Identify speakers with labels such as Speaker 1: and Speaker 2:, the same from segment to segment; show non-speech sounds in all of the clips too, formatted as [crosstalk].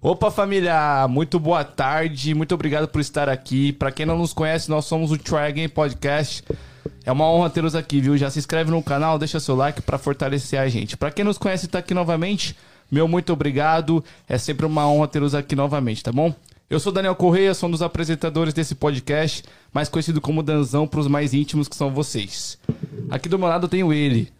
Speaker 1: Opa, família! Muito boa tarde, muito obrigado por estar aqui. Para quem não nos conhece, nós somos o Try Again Podcast. É uma honra tê-los aqui, viu? Já se inscreve no canal, deixa seu like para fortalecer a gente. Para quem nos conhece e tá aqui novamente, meu muito obrigado. É sempre uma honra tê-los aqui novamente, tá bom? Eu sou Daniel Correia, sou um dos apresentadores desse podcast, mais conhecido como Danzão para os mais íntimos que são vocês. Aqui do meu lado eu tenho ele,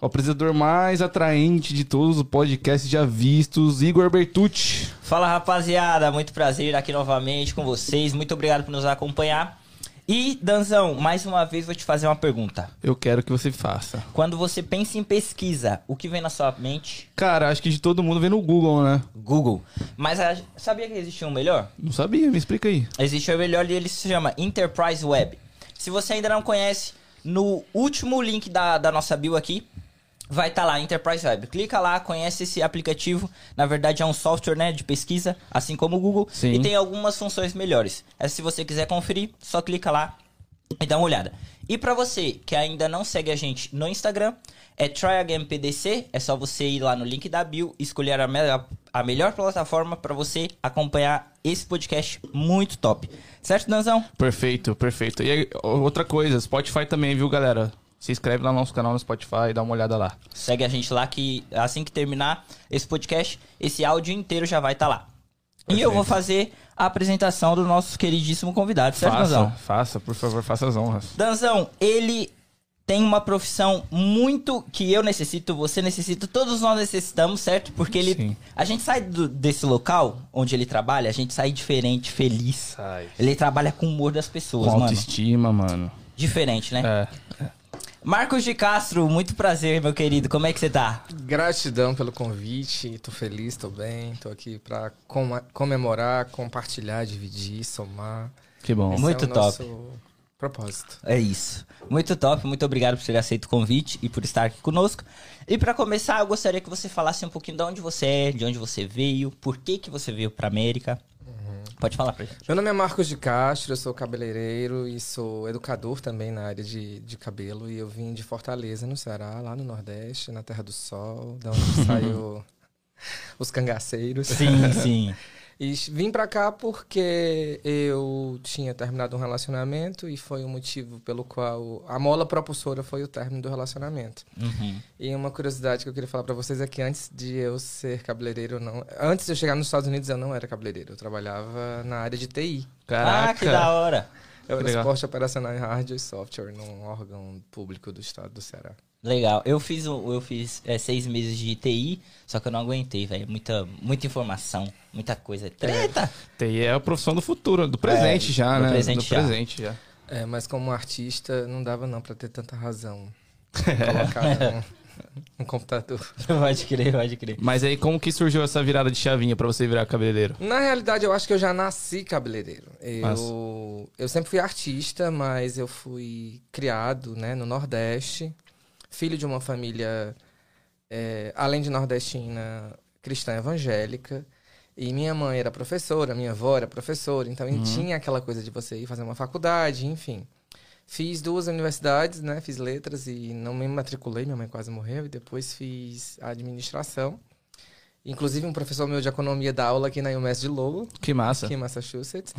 Speaker 1: o apresentador mais atraente de todos os podcasts já vistos, Igor Bertucci.
Speaker 2: Fala rapaziada, muito prazer aqui novamente com vocês. Muito obrigado por nos acompanhar. E, Danzão, mais uma vez vou te fazer uma pergunta.
Speaker 1: Eu quero que você faça.
Speaker 2: Quando você pensa em pesquisa, o que vem na sua mente?
Speaker 1: Cara, acho que de todo mundo vem no Google, né?
Speaker 2: Google. Mas a, sabia que existe um melhor?
Speaker 1: Não sabia, me explica aí.
Speaker 2: Existe um melhor e ele se chama Enterprise Web. Se você ainda não conhece, no último link da, da nossa bio aqui, vai estar tá lá, Enterprise Web. Clica lá, conhece esse aplicativo. Na verdade, é um software né, de pesquisa, assim como o Google.
Speaker 1: Sim.
Speaker 2: E tem algumas funções melhores. É, se você quiser conferir, só clica lá e dá uma olhada. E para você que ainda não segue a gente no Instagram, é TryAgainPDC. É só você ir lá no link da bio, escolher a, me a melhor plataforma para você acompanhar esse podcast muito top. Certo, Danzão?
Speaker 1: Perfeito, perfeito. E aí, outra coisa, Spotify também, viu, galera? Se inscreve lá no nosso canal no Spotify, dá uma olhada lá.
Speaker 2: Segue a gente lá que assim que terminar esse podcast, esse áudio inteiro já vai estar tá lá. Perfeito. E eu vou fazer a apresentação do nosso queridíssimo convidado, certo,
Speaker 1: faça,
Speaker 2: Danzão?
Speaker 1: Faça, por favor, faça as honras.
Speaker 2: Danzão, ele tem uma profissão muito que eu necessito, você necessita, todos nós necessitamos, certo? Porque ele.
Speaker 1: Sim.
Speaker 2: A gente sai do, desse local onde ele trabalha, a gente sai diferente, feliz.
Speaker 1: Sai.
Speaker 2: Ele trabalha com o humor das pessoas,
Speaker 1: Com
Speaker 2: mano.
Speaker 1: autoestima, mano.
Speaker 2: Diferente, né?
Speaker 1: É.
Speaker 2: Marcos de Castro, muito prazer, meu querido. Como é que você tá?
Speaker 3: Gratidão pelo convite. Tô feliz, tô bem. Tô aqui pra com- comemorar, compartilhar, dividir, somar.
Speaker 1: Que bom.
Speaker 3: Esse
Speaker 2: Muito
Speaker 3: é o
Speaker 2: top.
Speaker 3: nosso propósito.
Speaker 2: É isso. Muito top, muito obrigado por ter aceito o convite e por estar aqui conosco. E pra começar, eu gostaria que você falasse um pouquinho de onde você é, de onde você veio, por que que você veio pra América. Pode falar pra gente.
Speaker 3: Meu nome é Marcos de Castro, eu sou cabeleireiro e sou educador também na área de, de cabelo. E eu vim de Fortaleza, no Ceará, lá no Nordeste, na Terra do Sol, da onde [laughs] saiu os cangaceiros.
Speaker 2: Sim, sim.
Speaker 3: E vim pra cá porque eu tinha terminado um relacionamento e foi o motivo pelo qual a mola propulsora foi o término do relacionamento.
Speaker 2: Uhum.
Speaker 3: E uma curiosidade que eu queria falar pra vocês é que antes de eu ser cabeleireiro, não, antes de eu chegar nos Estados Unidos eu não era cabeleireiro, eu trabalhava na área de TI.
Speaker 2: Ah, que da hora.
Speaker 3: Eu era suporte operacional em hardware e software num órgão público do estado do Ceará.
Speaker 2: Legal. Eu fiz, um- eu fiz é, seis meses de TI, só que eu não aguentei, velho. Muita, muita informação, muita coisa. Treta!
Speaker 1: TI é a profissão do futuro, do presente
Speaker 2: É,
Speaker 1: já,
Speaker 2: do
Speaker 1: né?
Speaker 2: presente
Speaker 1: do
Speaker 2: já.
Speaker 1: presente já.
Speaker 3: É, mas como artista não dava não pra ter tanta razão. [laughs] Colocar no, no computador. [laughs]
Speaker 2: pode crer, pode crer.
Speaker 1: Mas aí, como que surgiu essa virada de chavinha pra você virar cabeleireiro?
Speaker 3: Na realidade, eu acho que eu já nasci cabeleireiro. Eu, eu sempre fui artista, mas eu fui criado né, no Nordeste, filho de uma família, é, além de nordestina, cristã evangélica. E minha mãe era professora, minha avó era professora, então
Speaker 1: Uhum.
Speaker 3: tinha aquela coisa de você ir fazer uma faculdade, enfim. Fiz duas universidades, né? Fiz letras e não me matriculei, minha mãe quase morreu. E depois fiz administração. Inclusive, um professor meu de economia dá aula aqui na UMass de Lowell,
Speaker 1: Que massa.
Speaker 3: aqui em Massachusetts.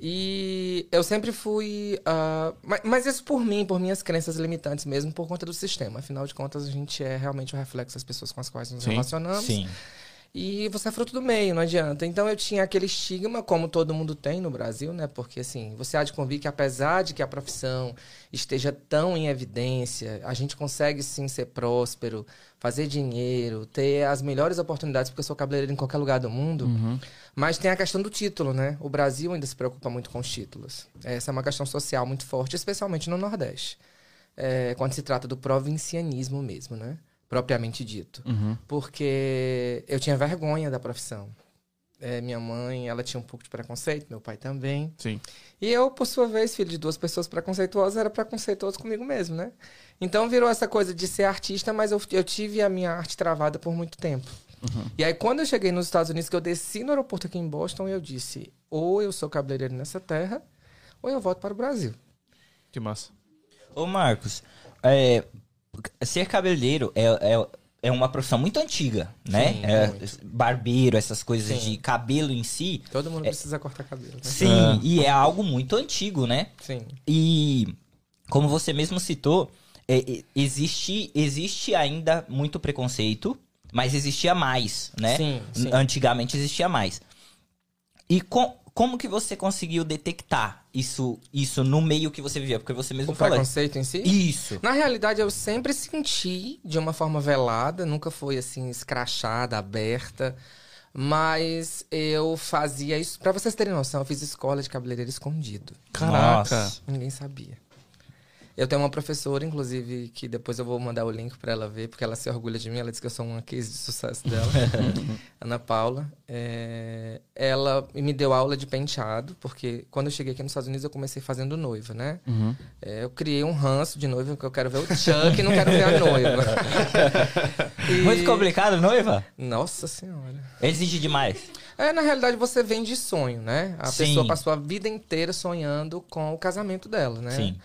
Speaker 3: E eu sempre fui. ah, mas, mas isso por mim, por minhas crenças limitantes mesmo, por conta do sistema. Afinal de contas, a gente é realmente o reflexo das pessoas com as quais nos
Speaker 1: Sim,
Speaker 3: relacionamos.
Speaker 2: Sim.
Speaker 3: E você é fruto do meio, não adianta. Então eu tinha aquele estigma, como todo mundo tem no Brasil, né? Porque assim, você há de convir que apesar de que a profissão esteja tão em evidência, a gente consegue sim ser próspero, fazer dinheiro, ter as melhores oportunidades, porque eu sou cabeleireiro em qualquer lugar do mundo.
Speaker 1: Uhum.
Speaker 3: Mas tem a questão do título, né? O Brasil ainda se preocupa muito com os títulos. Essa é uma questão social muito forte, especialmente no Nordeste. É, quando se trata do provincianismo mesmo, né? Propriamente dito.
Speaker 1: Uhum.
Speaker 3: Porque eu tinha vergonha da profissão. É, minha mãe, ela tinha um pouco de preconceito, meu pai também.
Speaker 1: Sim.
Speaker 3: E eu, por sua vez, filho de duas pessoas preconceituosas, era preconceituoso comigo mesmo, né? Então virou essa coisa de ser artista, mas eu, eu tive a minha arte travada por muito tempo. E aí, quando eu cheguei nos Estados Unidos, que eu desci no aeroporto aqui em Boston, eu disse: ou eu sou cabeleireiro nessa terra, ou eu volto para o Brasil.
Speaker 1: Que massa.
Speaker 2: Ô, Marcos, é, ser cabeleireiro é, é- é uma profissão muito antiga, né?
Speaker 3: Sim,
Speaker 2: É,
Speaker 3: muito.
Speaker 2: barbeiro, essas coisas
Speaker 3: Sim.
Speaker 2: de cabelo em si.
Speaker 3: Todo mundo precisa cortar cabelo. Né?
Speaker 2: Sim, e é algo muito antigo, né?
Speaker 3: Sim.
Speaker 2: E como você mesmo citou, é, é, existe, existe ainda muito preconceito, mas existia mais, né?
Speaker 3: Sim, sim.
Speaker 2: Antigamente existia mais. E co- como que você conseguiu detectar isso, isso no meio que você vivia? Porque você mesmo
Speaker 3: O
Speaker 2: falou.
Speaker 3: preconceito em si?
Speaker 2: Isso.
Speaker 3: Na realidade, eu sempre senti de uma forma velada, nunca foi assim, escrachada, aberta. Mas eu fazia isso. Pra vocês terem noção, eu fiz escola de cabeleireiro escondido.
Speaker 1: Caraca.
Speaker 2: Nossa.
Speaker 3: Ninguém sabia. Eu tenho uma professora, inclusive, que depois eu vou mandar o link pra ela ver, porque ela se orgulha de mim. Ela diz que eu sou uma case de sucesso dela. [laughs] Ana Paula. É, Ela me deu aula de penteado, porque quando eu cheguei aqui nos Estados Unidos eu comecei fazendo noiva, né?
Speaker 1: Uhum.
Speaker 3: É, eu criei um ranço de noiva, porque eu quero ver o Chuck e não quero ver a noiva. [laughs] E-
Speaker 2: Muito complicado, noiva?
Speaker 3: Nossa Senhora.
Speaker 2: Exige demais.
Speaker 3: É, na realidade, você vem de sonho, né? A
Speaker 2: Sim.
Speaker 3: pessoa passou a vida inteira sonhando com o casamento dela, né?
Speaker 2: Sim.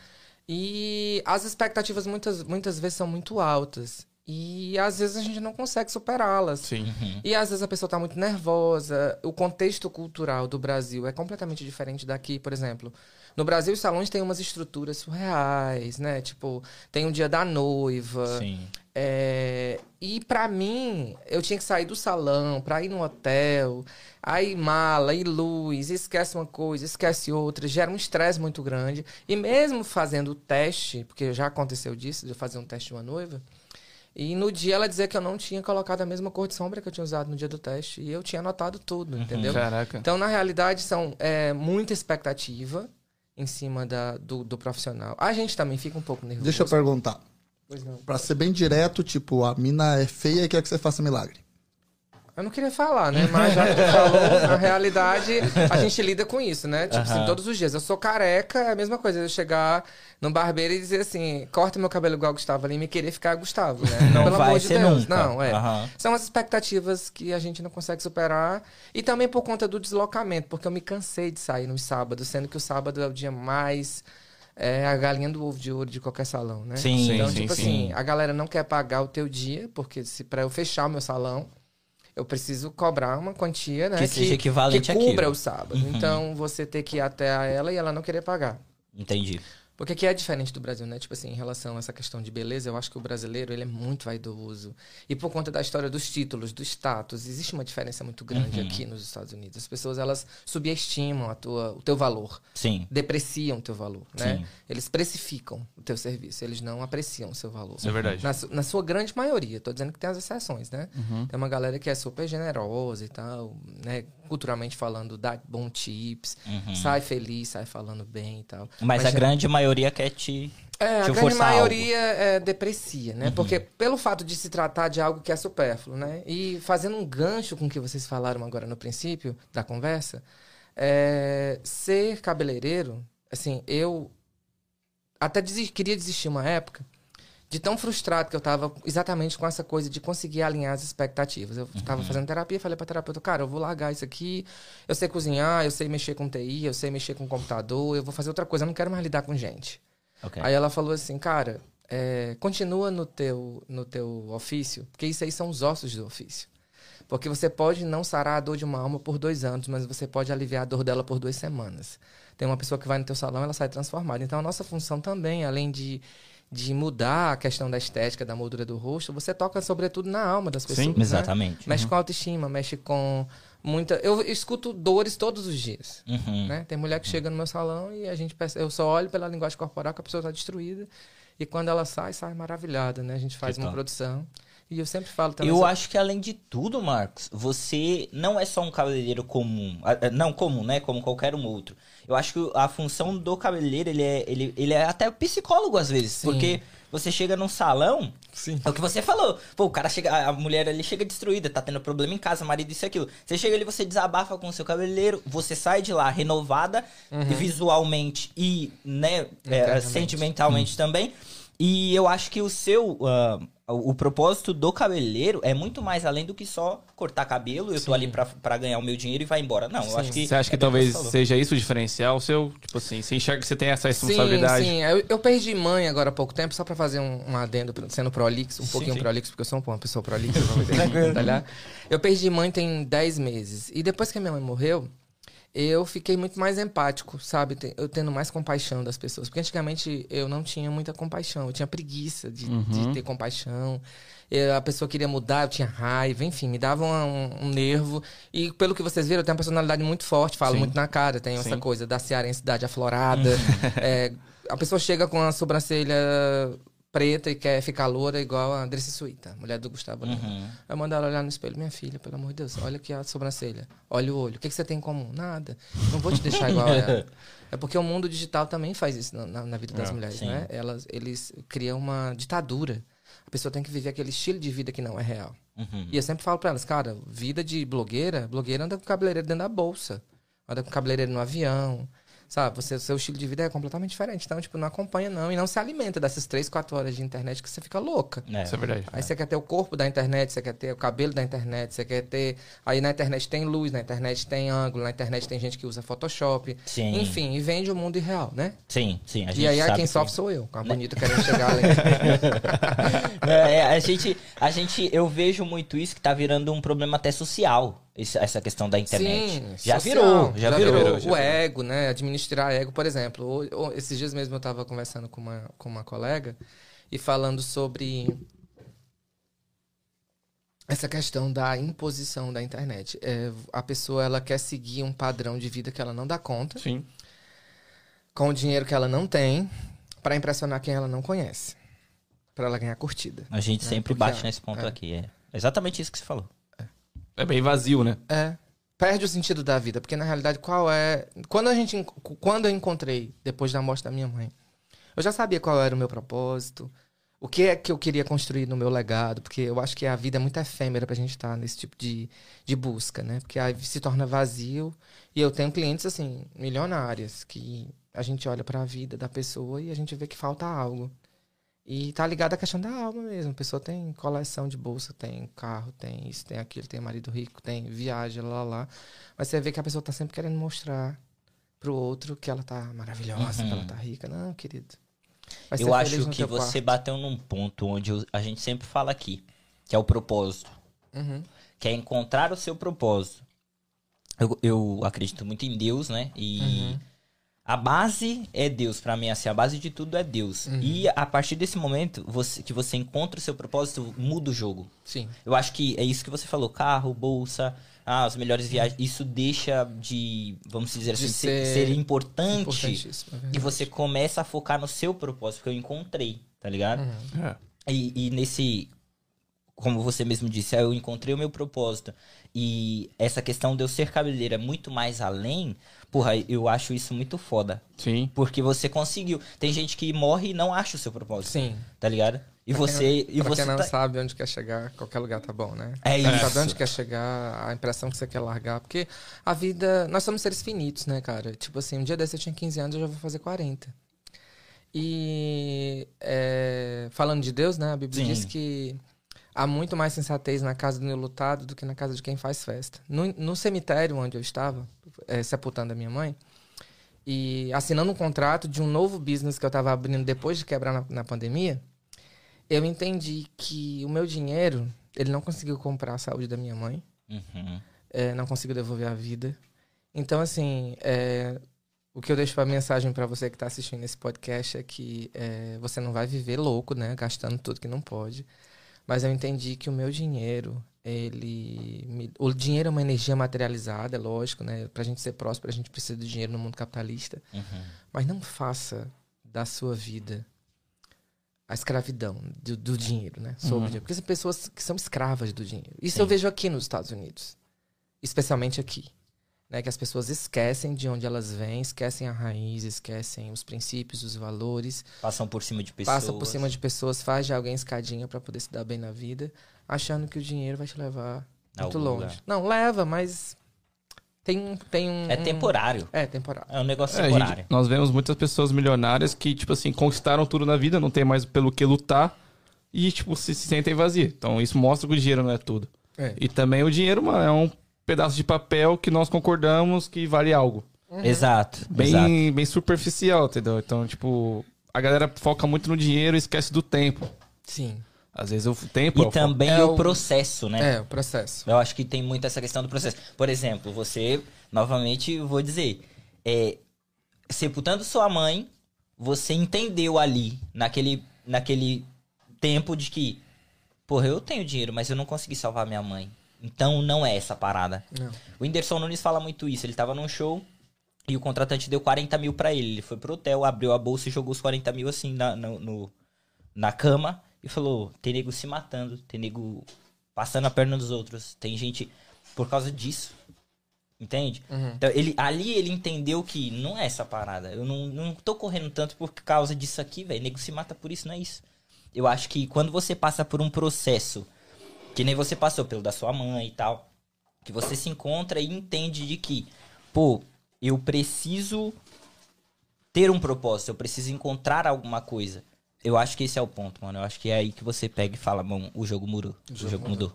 Speaker 3: E as expectativas muitas, muitas vezes são muito altas. E às vezes a gente não consegue superá-las.
Speaker 1: Sim.
Speaker 3: E às vezes a pessoa tá muito nervosa. O contexto cultural do Brasil é completamente diferente daqui, por exemplo. No Brasil, os salões têm umas estruturas surreais, né? Tipo, tem o dia da noiva.
Speaker 2: Sim.
Speaker 3: É, e pra mim, eu tinha que sair do salão pra ir no hotel, aí mala, aí luz, esquece uma coisa, esquece outra, gera um estresse muito grande. E mesmo fazendo o teste, porque já aconteceu disso, de eu fazer um teste de uma noiva, e no dia ela dizia que eu não tinha colocado a mesma cor de sombra que eu tinha usado no dia do teste, e eu tinha anotado tudo, entendeu?
Speaker 1: Caraca.
Speaker 3: Então, na realidade, são é, muita expectativa em cima da, do, do profissional. A gente também fica um pouco nervoso.
Speaker 4: Deixa eu perguntar.
Speaker 3: Pois não.
Speaker 4: Pra ser bem direto, tipo, a mina é feia e quer que você faça milagre.
Speaker 3: Eu não queria falar, né? Mas já que tu falou, na realidade, a gente lida com isso, né? Tipo assim, todos os dias. Eu sou careca, é a mesma coisa. Eu chegar no barbeiro e dizer assim, corta meu cabelo igual o Gustavo ali e me querer ficar Gustavo, né?
Speaker 2: Não
Speaker 3: Pelo
Speaker 2: vai
Speaker 3: amor de
Speaker 2: ser
Speaker 3: Deus.
Speaker 2: nunca.
Speaker 3: Não, é. São as expectativas que a gente não consegue superar. E também por conta do deslocamento, porque eu me cansei de sair nos sábados, sendo que o sábado é o dia mais. É a galinha do ovo de ouro de qualquer salão, né?
Speaker 2: Sim,
Speaker 3: então,
Speaker 1: sim,
Speaker 3: tipo
Speaker 1: sim.
Speaker 3: assim, a galera não quer pagar o teu dia, porque se para eu fechar o meu salão, eu preciso cobrar uma quantia, né?
Speaker 2: Que seja equivalente
Speaker 3: que cubra
Speaker 2: àquilo.
Speaker 3: o sábado.
Speaker 2: Uhum.
Speaker 3: Então, você ter que ir até ela e ela não querer pagar.
Speaker 2: Entendi.
Speaker 3: Porque aqui é diferente do Brasil, né? Tipo assim, em relação a essa questão de beleza, eu acho que o brasileiro, ele é muito vaidoso. E por conta da história dos títulos, do status, existe uma diferença muito grande
Speaker 2: Uhum.
Speaker 3: aqui nos Estados Unidos. As pessoas, elas subestimam a tua, o teu valor,
Speaker 2: Sim.
Speaker 3: depreciam o teu valor, né?
Speaker 2: Sim.
Speaker 3: Eles precificam o teu serviço, eles não apreciam o seu valor.
Speaker 1: Isso é verdade.
Speaker 3: Na, na sua grande maioria, tô dizendo que tem as exceções, né?
Speaker 1: Uhum.
Speaker 3: Tem uma galera que é super generosa e tal, né? Culturalmente falando, dá bom tips,
Speaker 2: Uhum.
Speaker 3: sai feliz, sai falando bem e tal.
Speaker 2: Mas, a
Speaker 3: já-
Speaker 2: grande maioria quer te.
Speaker 3: é, a
Speaker 2: Deixa eu
Speaker 3: grande
Speaker 2: Uhum.
Speaker 3: maioria é, deprecia, né? Porque pelo fato de se tratar de algo que é supérfluo, né? E fazendo um gancho com o que vocês falaram agora no princípio da conversa, é, ser cabeleireiro, assim, eu até queria desistir uma época de tão frustrado que eu tava exatamente com essa coisa de conseguir alinhar as expectativas. Eu tava
Speaker 2: Uhum.
Speaker 3: fazendo terapia, falei pra terapeuta, cara, eu vou largar isso aqui, eu sei cozinhar, eu sei mexer com TI, eu sei mexer com computador, eu vou fazer outra coisa, eu não quero mais lidar com gente.
Speaker 2: Ok.
Speaker 3: Aí ela falou assim, cara, é, continua no teu, no teu ofício, porque isso aí são os ossos do ofício. Porque você pode não sarar a dor de uma alma por dois anos, mas você pode aliviar a dor dela por duas semanas. Tem uma pessoa que vai no teu salão, ela sai transformada. Então a nossa função também, além de, de mudar a questão da estética, da moldura do rosto, você toca sobretudo na alma das pessoas.
Speaker 1: Sim,
Speaker 3: né?
Speaker 2: Exatamente.
Speaker 3: Mexe com a autoestima, mexe com muita. Eu escuto dores todos os dias.
Speaker 2: Uhum.
Speaker 3: Né? Tem mulher que chega no meu salão e a gente eu só olho pela linguagem corporal que a pessoa está destruída. E quando ela sai, sai maravilhada, né? A gente faz
Speaker 2: Que
Speaker 3: uma
Speaker 2: top.
Speaker 3: produção. E eu sempre falo também.
Speaker 2: Eu
Speaker 3: essa-
Speaker 2: acho que além de tudo, Marcos, você não é só um cabeleireiro comum. Não comum, né? Como qualquer um outro. Eu acho que a função do cabeleireiro, ele é, ele, ele é até psicólogo às vezes.
Speaker 3: Sim.
Speaker 2: Porque você chega num salão,
Speaker 3: Sim.
Speaker 2: é o que você falou. Pô, o cara chega, a mulher ali chega destruída, tá tendo problema em casa, marido, isso e aquilo. Você chega ali, você desabafa com o seu cabeleireiro, você sai de lá renovada, visualmente e, né, é, sentimentalmente também. E eu acho que o seu. ah, o, o propósito do cabeleireiro é muito mais além do que só cortar cabelo, eu tô ali pra, pra ganhar o meu dinheiro e vai embora. Não, eu acho que.
Speaker 1: Você acha que
Speaker 2: é
Speaker 1: talvez seja isso o diferencial seu? Tipo assim, você enxerga que você tem essa
Speaker 3: Sim,
Speaker 1: responsabilidade?
Speaker 3: sim. Eu, eu perdi mãe agora há pouco tempo, só pra fazer um, um adendo, sendo prolixo, um
Speaker 2: Sim,
Speaker 3: pouquinho
Speaker 2: sim.
Speaker 3: prolixo, porque eu sou uma pessoa prolixa, [laughs] vamos [laughs] detalhar. Eu perdi mãe tem 10 meses. E depois que a minha mãe morreu, eu fiquei muito mais empático, sabe? Eu tendo mais compaixão das pessoas. Porque antigamente eu não tinha muita compaixão, eu tinha preguiça de, de ter compaixão. Eu- a pessoa queria mudar, eu tinha raiva, enfim, me dava um, um nervo. E pelo que vocês viram, eu tenho uma personalidade muito forte, falo
Speaker 1: Sim.
Speaker 3: muito na cara, tenho essa
Speaker 1: Sim.
Speaker 3: coisa da cearensidade aflorada. [laughs] É, a pessoa chega com a sobrancelha preta e quer ficar loura igual a Andressa Suíta, mulher do Gustavo Lima.
Speaker 2: Uhum.
Speaker 3: Eu mando ela olhar no espelho, minha filha, pelo amor de Deus, olha aqui a sobrancelha, olha o olho. O que, que você tem em comum? Nada. Não vou te deixar igual a ela. [laughs] É porque o mundo digital também faz isso na, na- na vida das
Speaker 1: É,
Speaker 3: mulheres,
Speaker 2: sim.
Speaker 3: né? Elas, eles criam uma ditadura. A pessoa tem que viver aquele estilo de vida que não é real.
Speaker 2: Uhum.
Speaker 3: E eu sempre falo pra elas, cara, vida de blogueira, blogueira anda com cabeleireiro dentro da bolsa. Anda com cabeleireiro no avião. Sabe, você, seu estilo de vida é completamente diferente. Então, tipo, não acompanha não. E não se alimenta dessas três, quatro horas de internet que você fica louca.
Speaker 2: É.
Speaker 1: Isso é verdade.
Speaker 3: Aí você quer ter o corpo da internet, você quer ter o cabelo da internet, você quer ter. Aí na internet tem luz, na internet tem ângulo, na internet tem gente que usa Photoshop.
Speaker 2: Sim.
Speaker 3: Enfim, e vende o mundo irreal, né?
Speaker 2: Sim, sim. A gente
Speaker 3: E aí
Speaker 2: sabe
Speaker 3: quem
Speaker 2: que-
Speaker 3: sofre sou eu, com a bonita querendo [laughs] chegar ali.
Speaker 2: É, é, a gente, a gente, eu vejo muito isso que tá virando um problema até social, essa questão da internet.
Speaker 3: Sim,
Speaker 2: já
Speaker 3: social,
Speaker 2: virou, já, virou.
Speaker 1: virou, já
Speaker 3: o
Speaker 1: virou.
Speaker 3: ego, né? Administrar ego, por exemplo. esses dias mesmo eu tava conversando com uma, com uma colega e falando sobre essa questão da imposição da internet. É, a pessoa ela quer seguir um padrão de vida que ela não dá conta,
Speaker 1: Sim.
Speaker 3: com o dinheiro que ela não tem, para impressionar quem ela não conhece, para ela ganhar curtida.
Speaker 2: A gente
Speaker 3: É,
Speaker 2: sempre
Speaker 3: porque
Speaker 2: bate
Speaker 3: é-
Speaker 2: nesse ponto
Speaker 3: é.
Speaker 2: aqui, é exatamente isso que você falou.
Speaker 1: É bem vazio, né?
Speaker 3: É. Perde o sentido da vida, porque na realidade qual é. Quando a gente. Quando eu encontrei, depois da morte da minha mãe, eu já sabia qual era o meu propósito, o que é que eu queria construir no meu legado, porque eu acho que a vida é muito efêmera pra gente estar nesse tipo de, de busca, né? Porque aí se torna vazio. E eu tenho clientes, assim, milionárias, que a gente olha pra vida da pessoa e a gente vê que falta algo. E tá ligado à questão da alma mesmo. A pessoa tem coleção de bolsa, tem carro, tem isso, tem aquilo, tem marido rico, tem viagem, lá, lá. Mas você vê que a pessoa tá sempre querendo mostrar pro outro que ela tá maravilhosa,
Speaker 2: Uhum.
Speaker 3: que ela tá rica. Não, querido.
Speaker 2: Eu acho que você
Speaker 3: quarto.
Speaker 2: bateu num ponto onde o- a gente sempre fala aqui, que é o propósito,
Speaker 3: Uhum.
Speaker 2: que é encontrar o seu propósito. Eu, eu acredito muito em Deus, né? E
Speaker 3: Uhum.
Speaker 2: A base é Deus, pra mim, assim, a base de tudo é Deus.
Speaker 3: Uhum.
Speaker 2: E a partir desse momento, você, que você encontra o seu propósito, muda o jogo.
Speaker 3: Sim.
Speaker 2: Eu acho que é isso que você falou, carro, bolsa, ah, as melhores viagens, isso deixa de, vamos dizer
Speaker 3: De
Speaker 2: assim, ser,
Speaker 3: ser
Speaker 2: ser importante.
Speaker 3: É
Speaker 2: E você começa a focar no seu propósito, que eu encontrei, tá ligado?
Speaker 3: Uhum.
Speaker 1: É.
Speaker 2: E, e nesse, como você mesmo disse, eu encontrei o meu propósito. E essa questão de eu ser cabeleireiro é muito mais além, porra, eu acho isso muito foda.
Speaker 1: Sim.
Speaker 2: Porque você conseguiu. Tem gente que morre e não acha o seu propósito,
Speaker 3: Sim.
Speaker 2: tá ligado? E
Speaker 3: Pra
Speaker 2: você.
Speaker 3: quem,
Speaker 2: e
Speaker 3: pra
Speaker 2: você
Speaker 3: quem não
Speaker 2: tá-
Speaker 3: sabe onde quer chegar, qualquer lugar tá bom, né?
Speaker 2: É
Speaker 3: Sabe
Speaker 2: isso.
Speaker 3: onde quer chegar, a impressão que você quer largar. Porque a vida. Nós somos seres finitos, né, cara? Tipo assim, um dia desse eu tinha 15 anos, eu já vou fazer 40. E. é, falando de Deus, né? A Bíblia
Speaker 2: Sim.
Speaker 3: diz que há muito mais sensatez na casa do enlutado do que na casa de quem faz festa. No, no cemitério onde eu estava, é, sepultando a minha mãe, e assinando um contrato de um novo business que eu estava abrindo depois de quebrar na, na pandemia, eu entendi que o meu dinheiro, ele não conseguiu comprar a saúde da minha mãe,
Speaker 2: Uhum.
Speaker 3: é, não conseguiu devolver a vida. Então, assim, é, o que eu deixo para mensagem para você que está assistindo esse podcast é que é, você não vai viver louco, né? Gastando tudo que não pode. Mas eu entendi que o meu dinheiro, ele. me- o dinheiro é uma energia materializada, é lógico, né? Pra gente ser próspero, a gente precisa do dinheiro no mundo capitalista.
Speaker 2: Uhum.
Speaker 3: Mas não faça da sua vida a escravidão do, do dinheiro, né? Sobre o
Speaker 1: Uhum.
Speaker 3: dinheiro. Porque são pessoas que são escravas do dinheiro. Isso
Speaker 2: Sim.
Speaker 3: eu vejo aqui nos Estados Unidos. Especialmente aqui. Né? Que as pessoas esquecem de onde elas vêm, esquecem a raiz, esquecem os princípios, os valores.
Speaker 2: Passam por cima de pessoas.
Speaker 3: Passa por cima de pessoas, faz de alguém escadinha pra poder se dar bem na vida, achando que o dinheiro vai te levar muito
Speaker 2: algum
Speaker 3: longe.
Speaker 2: lugar.
Speaker 3: Não, leva, mas tem um. Tem um
Speaker 2: É temporário.
Speaker 3: É, temporário.
Speaker 2: É um negócio
Speaker 1: É,
Speaker 2: temporário.
Speaker 1: gente, nós vemos muitas pessoas milionárias que, tipo assim, conquistaram tudo na vida, não tem mais pelo que lutar. e, tipo, se, se sentem vazias. Então, isso mostra que o dinheiro não é tudo.
Speaker 3: É.
Speaker 1: E também o dinheiro, mano, é um pedaço de papel que nós concordamos que vale algo.
Speaker 2: Exato.
Speaker 1: Bem,
Speaker 2: exato.
Speaker 1: bem superficial, entendeu? Então, tipo, a galera foca muito no dinheiro e esquece do tempo.
Speaker 3: Sim.
Speaker 1: Às vezes o tempo é
Speaker 2: E também
Speaker 3: É
Speaker 2: o
Speaker 3: o-
Speaker 2: processo, né?
Speaker 3: É, o processo.
Speaker 2: Eu acho que tem muito essa questão do processo. Por exemplo, você, novamente, vou dizer, é, sepultando sua mãe, você entendeu ali, naquele, naquele tempo de que, porra, eu tenho dinheiro, mas eu não consegui salvar minha mãe. Então não é essa parada.
Speaker 3: Não.
Speaker 2: O Whindersson Nunes fala muito isso. Ele tava num show e o contratante deu 40 mil pra ele. Ele foi pro hotel, abriu a bolsa e jogou os 40 mil assim na, no- no- na cama e falou: tem nego se matando, tem nego passando a perna dos outros, tem gente por causa disso. Entende? Então, ele, ali ele entendeu que não é essa parada. Eu não, não tô correndo tanto por causa disso aqui, velho. Nego se mata por isso, não é isso. Eu acho que quando você passa por um processo, que nem você passou pelo da sua mãe e tal, que você se encontra e entende de que, pô, eu preciso ter um propósito, eu preciso encontrar alguma coisa. Eu acho que esse é o ponto, mano. Eu acho que é aí que você pega e fala, bom, o jogo mudou. O jogo, mudou.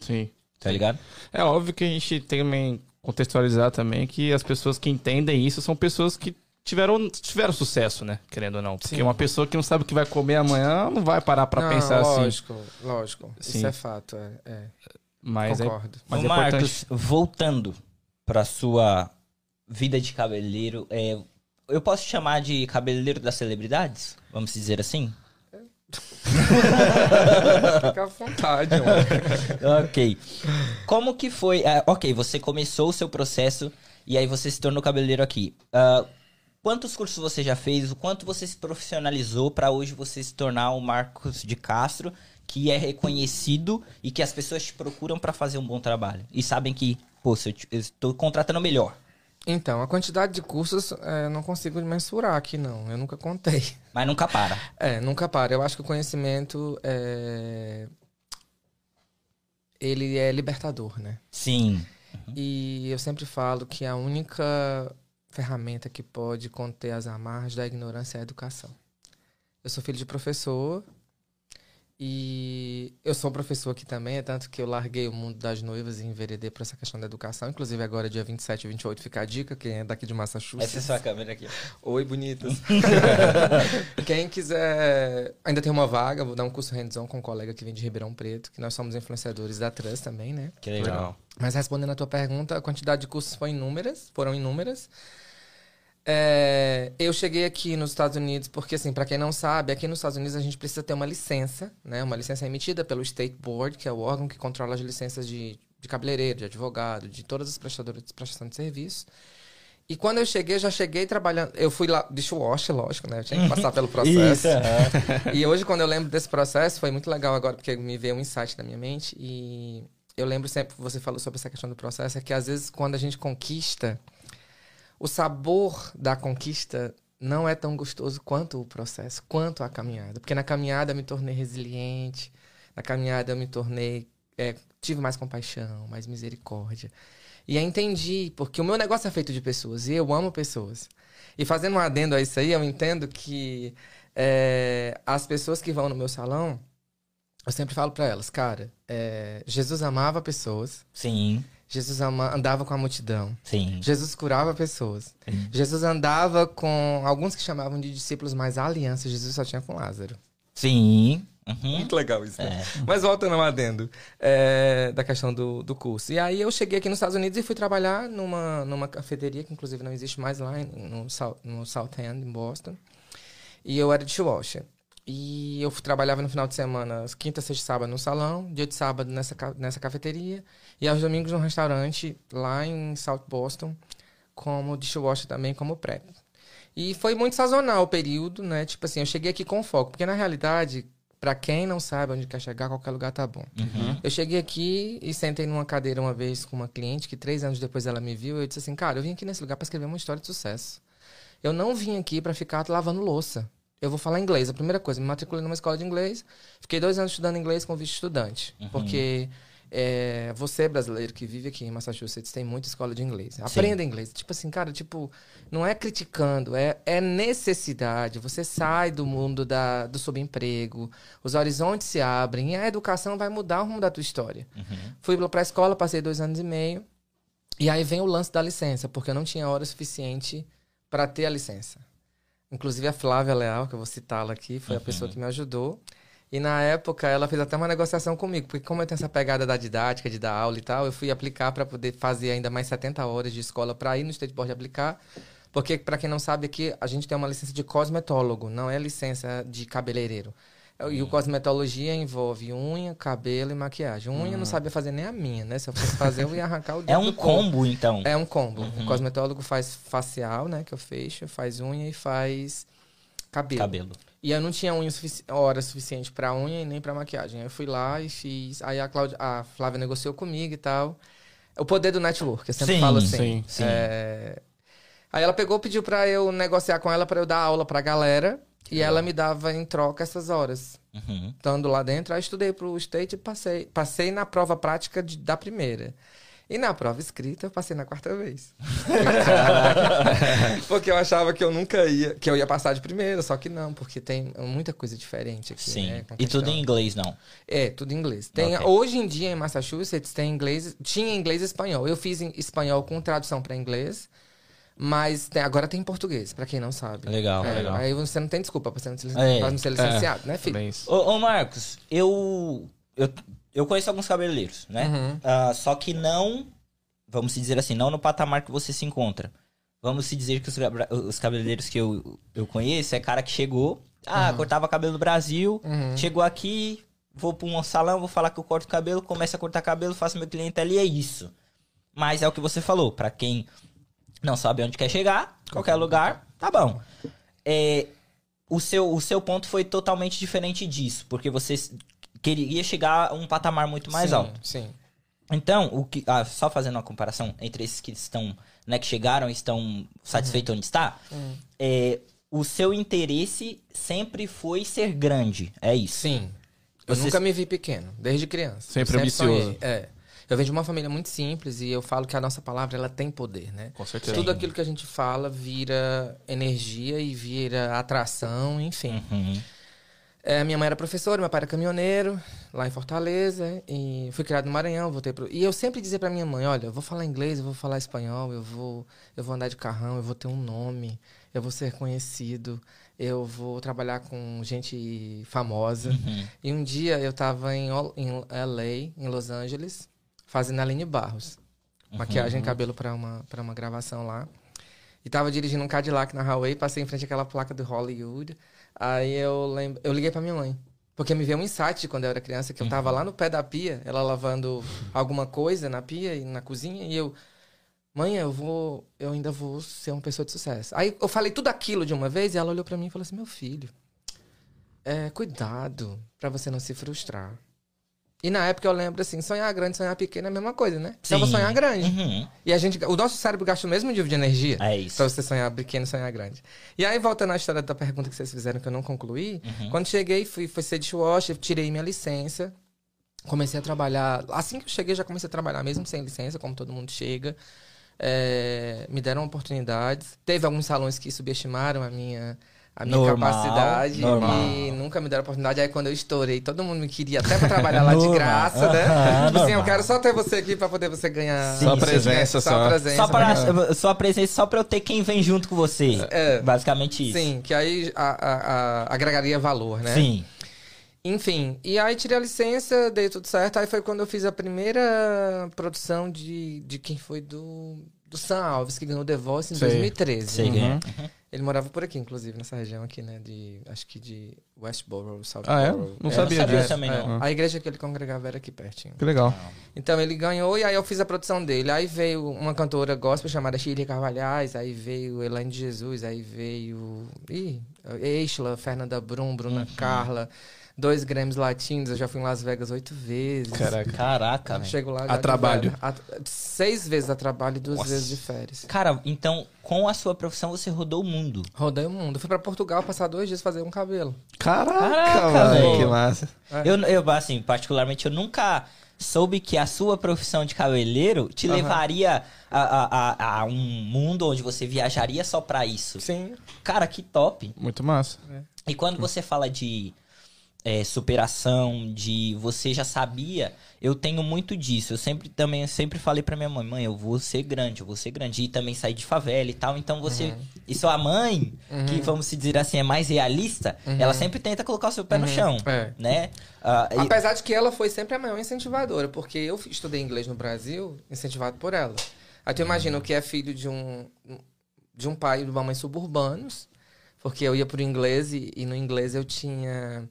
Speaker 1: Sim.
Speaker 2: Tá ligado?
Speaker 1: É óbvio que a gente tem também contextualizar também que as pessoas que entendem isso são pessoas que tiveram, tiveram sucesso, né? Querendo ou não. Porque
Speaker 3: Sim.
Speaker 1: uma pessoa que não sabe o que vai comer amanhã não vai parar pra
Speaker 3: Não,
Speaker 1: pensar assim.
Speaker 3: lógico, lógico. Isso é fato, é. é.
Speaker 1: Mas é,
Speaker 3: Concordo.
Speaker 1: mas
Speaker 2: Ô,
Speaker 1: é importante.
Speaker 2: Marcos, voltando pra sua vida de cabeleireiro, é, eu posso te chamar de cabeleireiro das celebridades? Vamos dizer assim? [laughs]
Speaker 3: Fica à vontade, mano.
Speaker 2: ok. Como que foi? ah, ok, você começou o seu processo e aí você se tornou cabeleireiro aqui. Ah, quantos cursos você já fez? O quanto você se profissionalizou pra hoje você se tornar o Marcos de Castro, que é reconhecido e que as pessoas te procuram pra fazer um bom trabalho e sabem que, pô, eu, estou contratando melhor.
Speaker 3: Então, a quantidade de cursos é, não consigo mensurar aqui, não. Eu nunca contei.
Speaker 2: Mas nunca para. [laughs]
Speaker 3: É, nunca para. Eu acho que o conhecimento é... Ele é libertador, né?
Speaker 2: Sim.
Speaker 3: E eu sempre falo que a única ferramenta que pode conter as amarras da ignorância é a educação. Eu sou filho de professor e eu sou professor aqui também, é tanto que eu larguei o mundo das noivas e enveredei para essa questão da educação. Inclusive agora, dia 27 e 28, fica a dica, quem é daqui de Massachusetts.
Speaker 2: Essa é sua câmera aqui.
Speaker 3: Oi, bonitas. [laughs] Quem quiser, ainda tem uma vaga, vou dar um curso hands-on com um colega que vem de Ribeirão Preto, que nós somos influenciadores da Trans também, né?
Speaker 2: Que legal.
Speaker 3: Mas respondendo a tua pergunta, a quantidade de cursos foi inúmeras, foram inúmeras. É, eu cheguei aqui nos Estados Unidos porque, assim, para quem não sabe, aqui nos Estados Unidos a gente precisa ter uma licença, né? Uma licença emitida pelo State Board, que é o órgão que controla as licenças de, de cabeleireiro, de advogado, de todas as prestadoras de prestação de serviço. E quando eu cheguei, eu já cheguei trabalhando. Eu fui lá, dishwasher, lógico, né? Eu tinha que passar pelo [laughs] processo.
Speaker 2: Isso, aham.
Speaker 3: E hoje, quando eu lembro desse processo, foi muito legal agora, porque me veio um insight na minha mente. E eu lembro sempre você falou sobre essa questão do processo, é que às vezes quando a gente conquista, o sabor da conquista não é tão gostoso quanto o processo, quanto a caminhada. Porque na caminhada eu me tornei resiliente, na caminhada eu me tornei. é, tive mais compaixão, mais misericórdia. E aí entendi, porque o meu negócio é feito de pessoas e eu amo pessoas. E fazendo um adendo a isso aí, eu entendo que é, as pessoas que vão no meu salão, eu sempre falo pra elas, cara, é, Jesus amava pessoas,
Speaker 2: Sim,
Speaker 3: Jesus ama- andava com a multidão,
Speaker 2: sim.
Speaker 3: Jesus curava pessoas, Jesus andava com alguns que chamavam de discípulos, mas a aliança Jesus só tinha com Lázaro.
Speaker 2: Sim. Uhum.
Speaker 3: Muito legal isso, né?
Speaker 2: É.
Speaker 3: Mas voltando ao adendo é, da questão do, do curso. E aí eu cheguei aqui nos Estados Unidos e fui trabalhar numa, numa cafeteria, que inclusive não existe mais lá, no, South, no South End, em Boston. E eu era dishwasher. E eu trabalhava no final de semana, quinta, sexta e sábado no salão, dia de sábado nessa, nessa cafeteria, e aos domingos num restaurante lá em South Boston, como dishwasher também, como prep. E foi muito sazonal o período, né? Tipo assim, eu cheguei aqui com foco, porque na realidade, pra quem não sabe onde quer chegar, qualquer lugar tá bom. Eu cheguei aqui e sentei numa cadeira uma vez com uma cliente que três anos depois ela me viu e eu disse assim, cara, eu vim aqui nesse lugar pra escrever uma história de sucesso. Eu não vim aqui pra ficar lavando louça. Eu vou falar inglês, a primeira coisa. Me matriculei numa escola de inglês. Fiquei dois anos estudando inglês com visto estudante. Porque é, você, brasileiro que vive aqui em Massachusetts, tem muita escola de inglês. Aprenda inglês. Tipo assim, cara, tipo, não é criticando, é, é necessidade. Você sai do mundo da, do subemprego, os horizontes se abrem e a educação vai mudar o rumo da tua história. Fui pra escola, passei dois anos e meio. E aí vem o lance da licença, porque eu não tinha hora suficiente para ter a licença. Inclusive a Flávia Leal, que eu vou citá-la aqui, foi a pessoa que me ajudou. E na época ela fez até uma negociação comigo, porque como eu tenho essa pegada da didática, de dar aula e tal, eu fui aplicar para poder fazer ainda mais 70 horas de escola para ir no State Board aplicar. Porque, para quem não sabe, aqui a gente tem uma licença de cosmetólogo, não é licença de cabeleireiro. E o cosmetologia envolve unha, cabelo e maquiagem. Unha eu não sabia fazer nem a minha, né? Se eu fosse fazer, eu ia arrancar o dedo
Speaker 2: É um combo, então.
Speaker 3: É um combo. O cosmetólogo faz facial, né? Que eu fecho, faz unha e faz cabelo.
Speaker 2: Cabelo.
Speaker 3: E eu não tinha unha sufici hora suficiente pra unha e nem pra maquiagem. Aí eu fui lá e fiz. Aí a, Cláudia, a Flávia negociou comigo e tal. O poder do network, eu sempre
Speaker 2: Sim,
Speaker 3: falo assim.
Speaker 1: sim,
Speaker 2: sim.
Speaker 3: É, Aí ela pegou, pediu pra eu negociar com ela pra eu dar aula pra galera. E ela me dava em troca essas horas.
Speaker 2: Uhum.
Speaker 3: Estando lá dentro, aí estudei pro State e passei. Passei na prova prática de- da primeira. E na prova escrita, eu passei na quarta vez. [laughs] [laughs] porque eu achava que eu nunca ia, que eu ia passar de primeira, só que não, porque tem muita coisa diferente aqui,
Speaker 2: Sim.
Speaker 3: né?
Speaker 2: E tudo em inglês, não.
Speaker 3: É, tudo em inglês. Tem,
Speaker 2: Ok.
Speaker 3: Hoje em dia, em Massachusetts, tem inglês, tinha inglês e espanhol. Eu fiz em espanhol com tradução para inglês, mas tem- agora tem português, pra quem não sabe.
Speaker 2: Legal,
Speaker 3: É,
Speaker 2: legal.
Speaker 3: Aí você não tem desculpa pra, você não, ser-
Speaker 2: É.
Speaker 3: pra não ser licenciado, né, filho?
Speaker 1: Bem isso.
Speaker 2: Ô, ô, Marcos, eu, eu. Eu conheço alguns cabeleireiros, né?
Speaker 3: Uhum.
Speaker 2: Ah, só que não. Vamos se dizer assim, não no patamar que você se encontra. Vamos se dizer que os, os cabeleireiros que eu, eu conheço é cara que chegou. Ah, cortava cabelo no Brasil.
Speaker 3: Uhum.
Speaker 2: Chegou aqui, vou pra um salão, vou falar que eu corto cabelo, começo a cortar cabelo, faço meu cliente ali, é isso. Mas é o que você falou, pra quem não sabe onde quer chegar, qualquer lugar, tá bom. É, o, seu, o seu ponto foi totalmente diferente disso, porque você queria chegar a um patamar muito mais
Speaker 3: Sim,
Speaker 2: alto.
Speaker 3: Sim.
Speaker 2: Então, o que, ah, só fazendo uma comparação entre esses que estão, né, que chegaram e estão satisfeitos onde está, é, o seu interesse sempre foi ser grande, é isso.
Speaker 3: Sim. Eu
Speaker 2: Você-
Speaker 3: nunca me vi pequeno, desde criança.
Speaker 1: Sempre
Speaker 3: Eu
Speaker 1: ambicioso.
Speaker 3: sonhei, É. Eu venho de uma família muito simples e eu falo que a nossa palavra ela tem poder, né?
Speaker 1: Com certeza.
Speaker 3: Tudo aquilo que a gente fala vira energia e vira atração, enfim.
Speaker 2: Uhum.
Speaker 3: É, minha mãe era professora, meu pai era caminhoneiro, lá em Fortaleza, e fui criado no Maranhão, voltei pro... E eu sempre dizia pra minha mãe, olha, eu vou falar inglês, eu vou falar espanhol, eu vou, eu vou andar de carrão, eu vou ter um nome, eu vou ser conhecido, eu vou trabalhar com gente famosa.
Speaker 2: Uhum.
Speaker 3: E um dia eu tava em, em LA, em Los Angeles, fazendo Aline Barros. Maquiagem e cabelo pra uma, pra uma gravação lá. E tava dirigindo um Cadillac na highway, passei em frente àquela placa do Hollywood. Aí eu lembro, eu liguei pra minha mãe. Porque me veio um insight de quando eu era criança, que eu tava lá no pé da pia, ela lavando alguma coisa na pia e na cozinha, e eu, mãe, eu vou, eu ainda vou ser uma pessoa de sucesso. Aí eu falei tudo aquilo de uma vez e ela olhou pra mim e falou assim: "Meu filho, é, cuidado pra você não se frustrar". E na época eu lembro assim, sonhar grande, sonhar pequeno é a mesma coisa, né? Eu vou
Speaker 2: Sim.
Speaker 3: sonhar grande.
Speaker 2: Uhum.
Speaker 3: E a gente, o nosso cérebro gasta o mesmo nível de energia
Speaker 2: É isso.
Speaker 3: pra você sonhar pequeno e sonhar grande. E aí, voltando à história da pergunta que vocês fizeram que eu não concluí,
Speaker 2: Uhum.
Speaker 3: quando cheguei, fui, fui ser dishwasher, tirei minha licença, comecei a trabalhar. Assim que eu cheguei, já comecei a trabalhar, mesmo sem licença, como todo mundo chega. É, me deram oportunidades. Teve alguns salões que subestimaram a minha, a minha
Speaker 2: Normal,
Speaker 3: capacidade
Speaker 2: normal.
Speaker 3: e nunca me deram oportunidade. Aí quando eu estourei, todo mundo me queria até pra trabalhar lá de graça, né? [laughs] Tipo assim, eu quero só ter você aqui pra poder você ganhar.
Speaker 2: Só a
Speaker 1: presença,
Speaker 3: só.
Speaker 1: só.
Speaker 3: a presença.
Speaker 2: Só,
Speaker 3: pra-
Speaker 2: só a presença, só pra eu ter quem vem junto com você.
Speaker 3: É.
Speaker 2: Basicamente isso.
Speaker 3: Sim, que aí a- a- a- agregaria valor, né?
Speaker 2: Sim.
Speaker 3: Enfim, e aí tirei a licença, dei tudo certo. Aí foi quando eu fiz a primeira produção de, de quem foi do, do Sam Alves, que ganhou The Voice em
Speaker 1: Sei.
Speaker 3: 2013.
Speaker 2: Sei é.
Speaker 3: Ele morava por aqui, inclusive, nessa região aqui, né? De, acho que de Westboro,
Speaker 1: Ah, é?
Speaker 3: Southboro.
Speaker 1: Não
Speaker 3: É,
Speaker 1: sabia
Speaker 2: sabia
Speaker 1: disso.
Speaker 2: também, não.
Speaker 3: A igreja que ele congregava era aqui pertinho.
Speaker 1: Que legal.
Speaker 3: Então ele ganhou e aí eu fiz a produção dele. Aí veio uma cantora gospel chamada Shirley Carvalhais, aí veio Elaine de Jesus, aí veio. Ih,Eixla, Fernanda Brum, Bruna
Speaker 2: Uhum.
Speaker 3: Carla, dois Grêmios latinos. Eu já fui em Las Vegas oito vezes.
Speaker 1: Caraca.
Speaker 2: Caraca, velho.
Speaker 3: Chego lá
Speaker 1: A trabalho.
Speaker 3: A- seis vezes a trabalho e duas
Speaker 1: Nossa.
Speaker 3: vezes de férias.
Speaker 2: Cara, então, com a sua profissão, você rodou o mundo.
Speaker 3: Rodei o mundo. Fui pra Portugal passar dois dias fazer um cabelo.
Speaker 1: Caraca,
Speaker 2: Caraca,
Speaker 1: mano,
Speaker 2: velho.
Speaker 1: que massa.
Speaker 3: É.
Speaker 2: Eu, eu, assim, particularmente, eu nunca soube que a sua profissão de cabeleireiro te
Speaker 3: Aham.
Speaker 2: levaria a, a, a, a um mundo onde você viajaria só pra isso.
Speaker 3: Sim.
Speaker 2: Cara, que top.
Speaker 1: Muito massa.
Speaker 2: E quando você fala de é, superação, de você já sabia, eu tenho muito disso. Eu sempre também eu sempre falei pra minha mãe, mãe, eu vou ser grande, eu vou ser grande. E também sair de favela e tal. Então você. E sua mãe, que vamos se dizer assim, é mais realista, ela sempre tenta colocar o seu pé no chão.
Speaker 3: É.
Speaker 2: Né? E-
Speaker 3: Apesar de que ela foi sempre a maior incentivadora, porque eu estudei inglês no Brasil, incentivado por ela. Aí tu imagina o que é filho de um, de um pai e de uma mãe suburbanos, porque eu ia pro inglês e, e no inglês eu tinha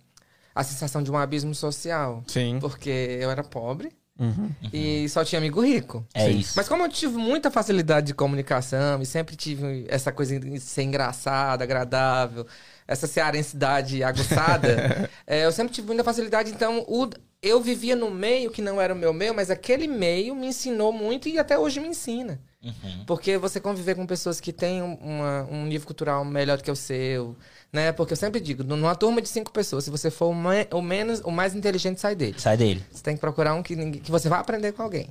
Speaker 3: a sensação de um abismo social.
Speaker 1: Sim.
Speaker 3: Porque eu era pobre
Speaker 1: Uhum.
Speaker 3: e só tinha amigo rico.
Speaker 2: É isso.
Speaker 3: Mas como eu tive muita facilidade de comunicação e sempre tive essa coisa de ser engraçada, agradável, essa cearensidade aguçada, é, [laughs] eu sempre tive muita facilidade. Então, o- eu vivia no meio que não era o meu meio, mas aquele meio me ensinou muito e até hoje me ensina.
Speaker 2: Uhum.
Speaker 3: Porque você conviver com pessoas que têm uma- um nível cultural melhor do que o seu, né? Porque eu sempre digo, numa turma de cinco pessoas, se você for o, me- o menos, o mais inteligente, sai dele.
Speaker 2: Sai dele.
Speaker 3: Você tem que procurar um que, ninguém- que você vai aprender com alguém.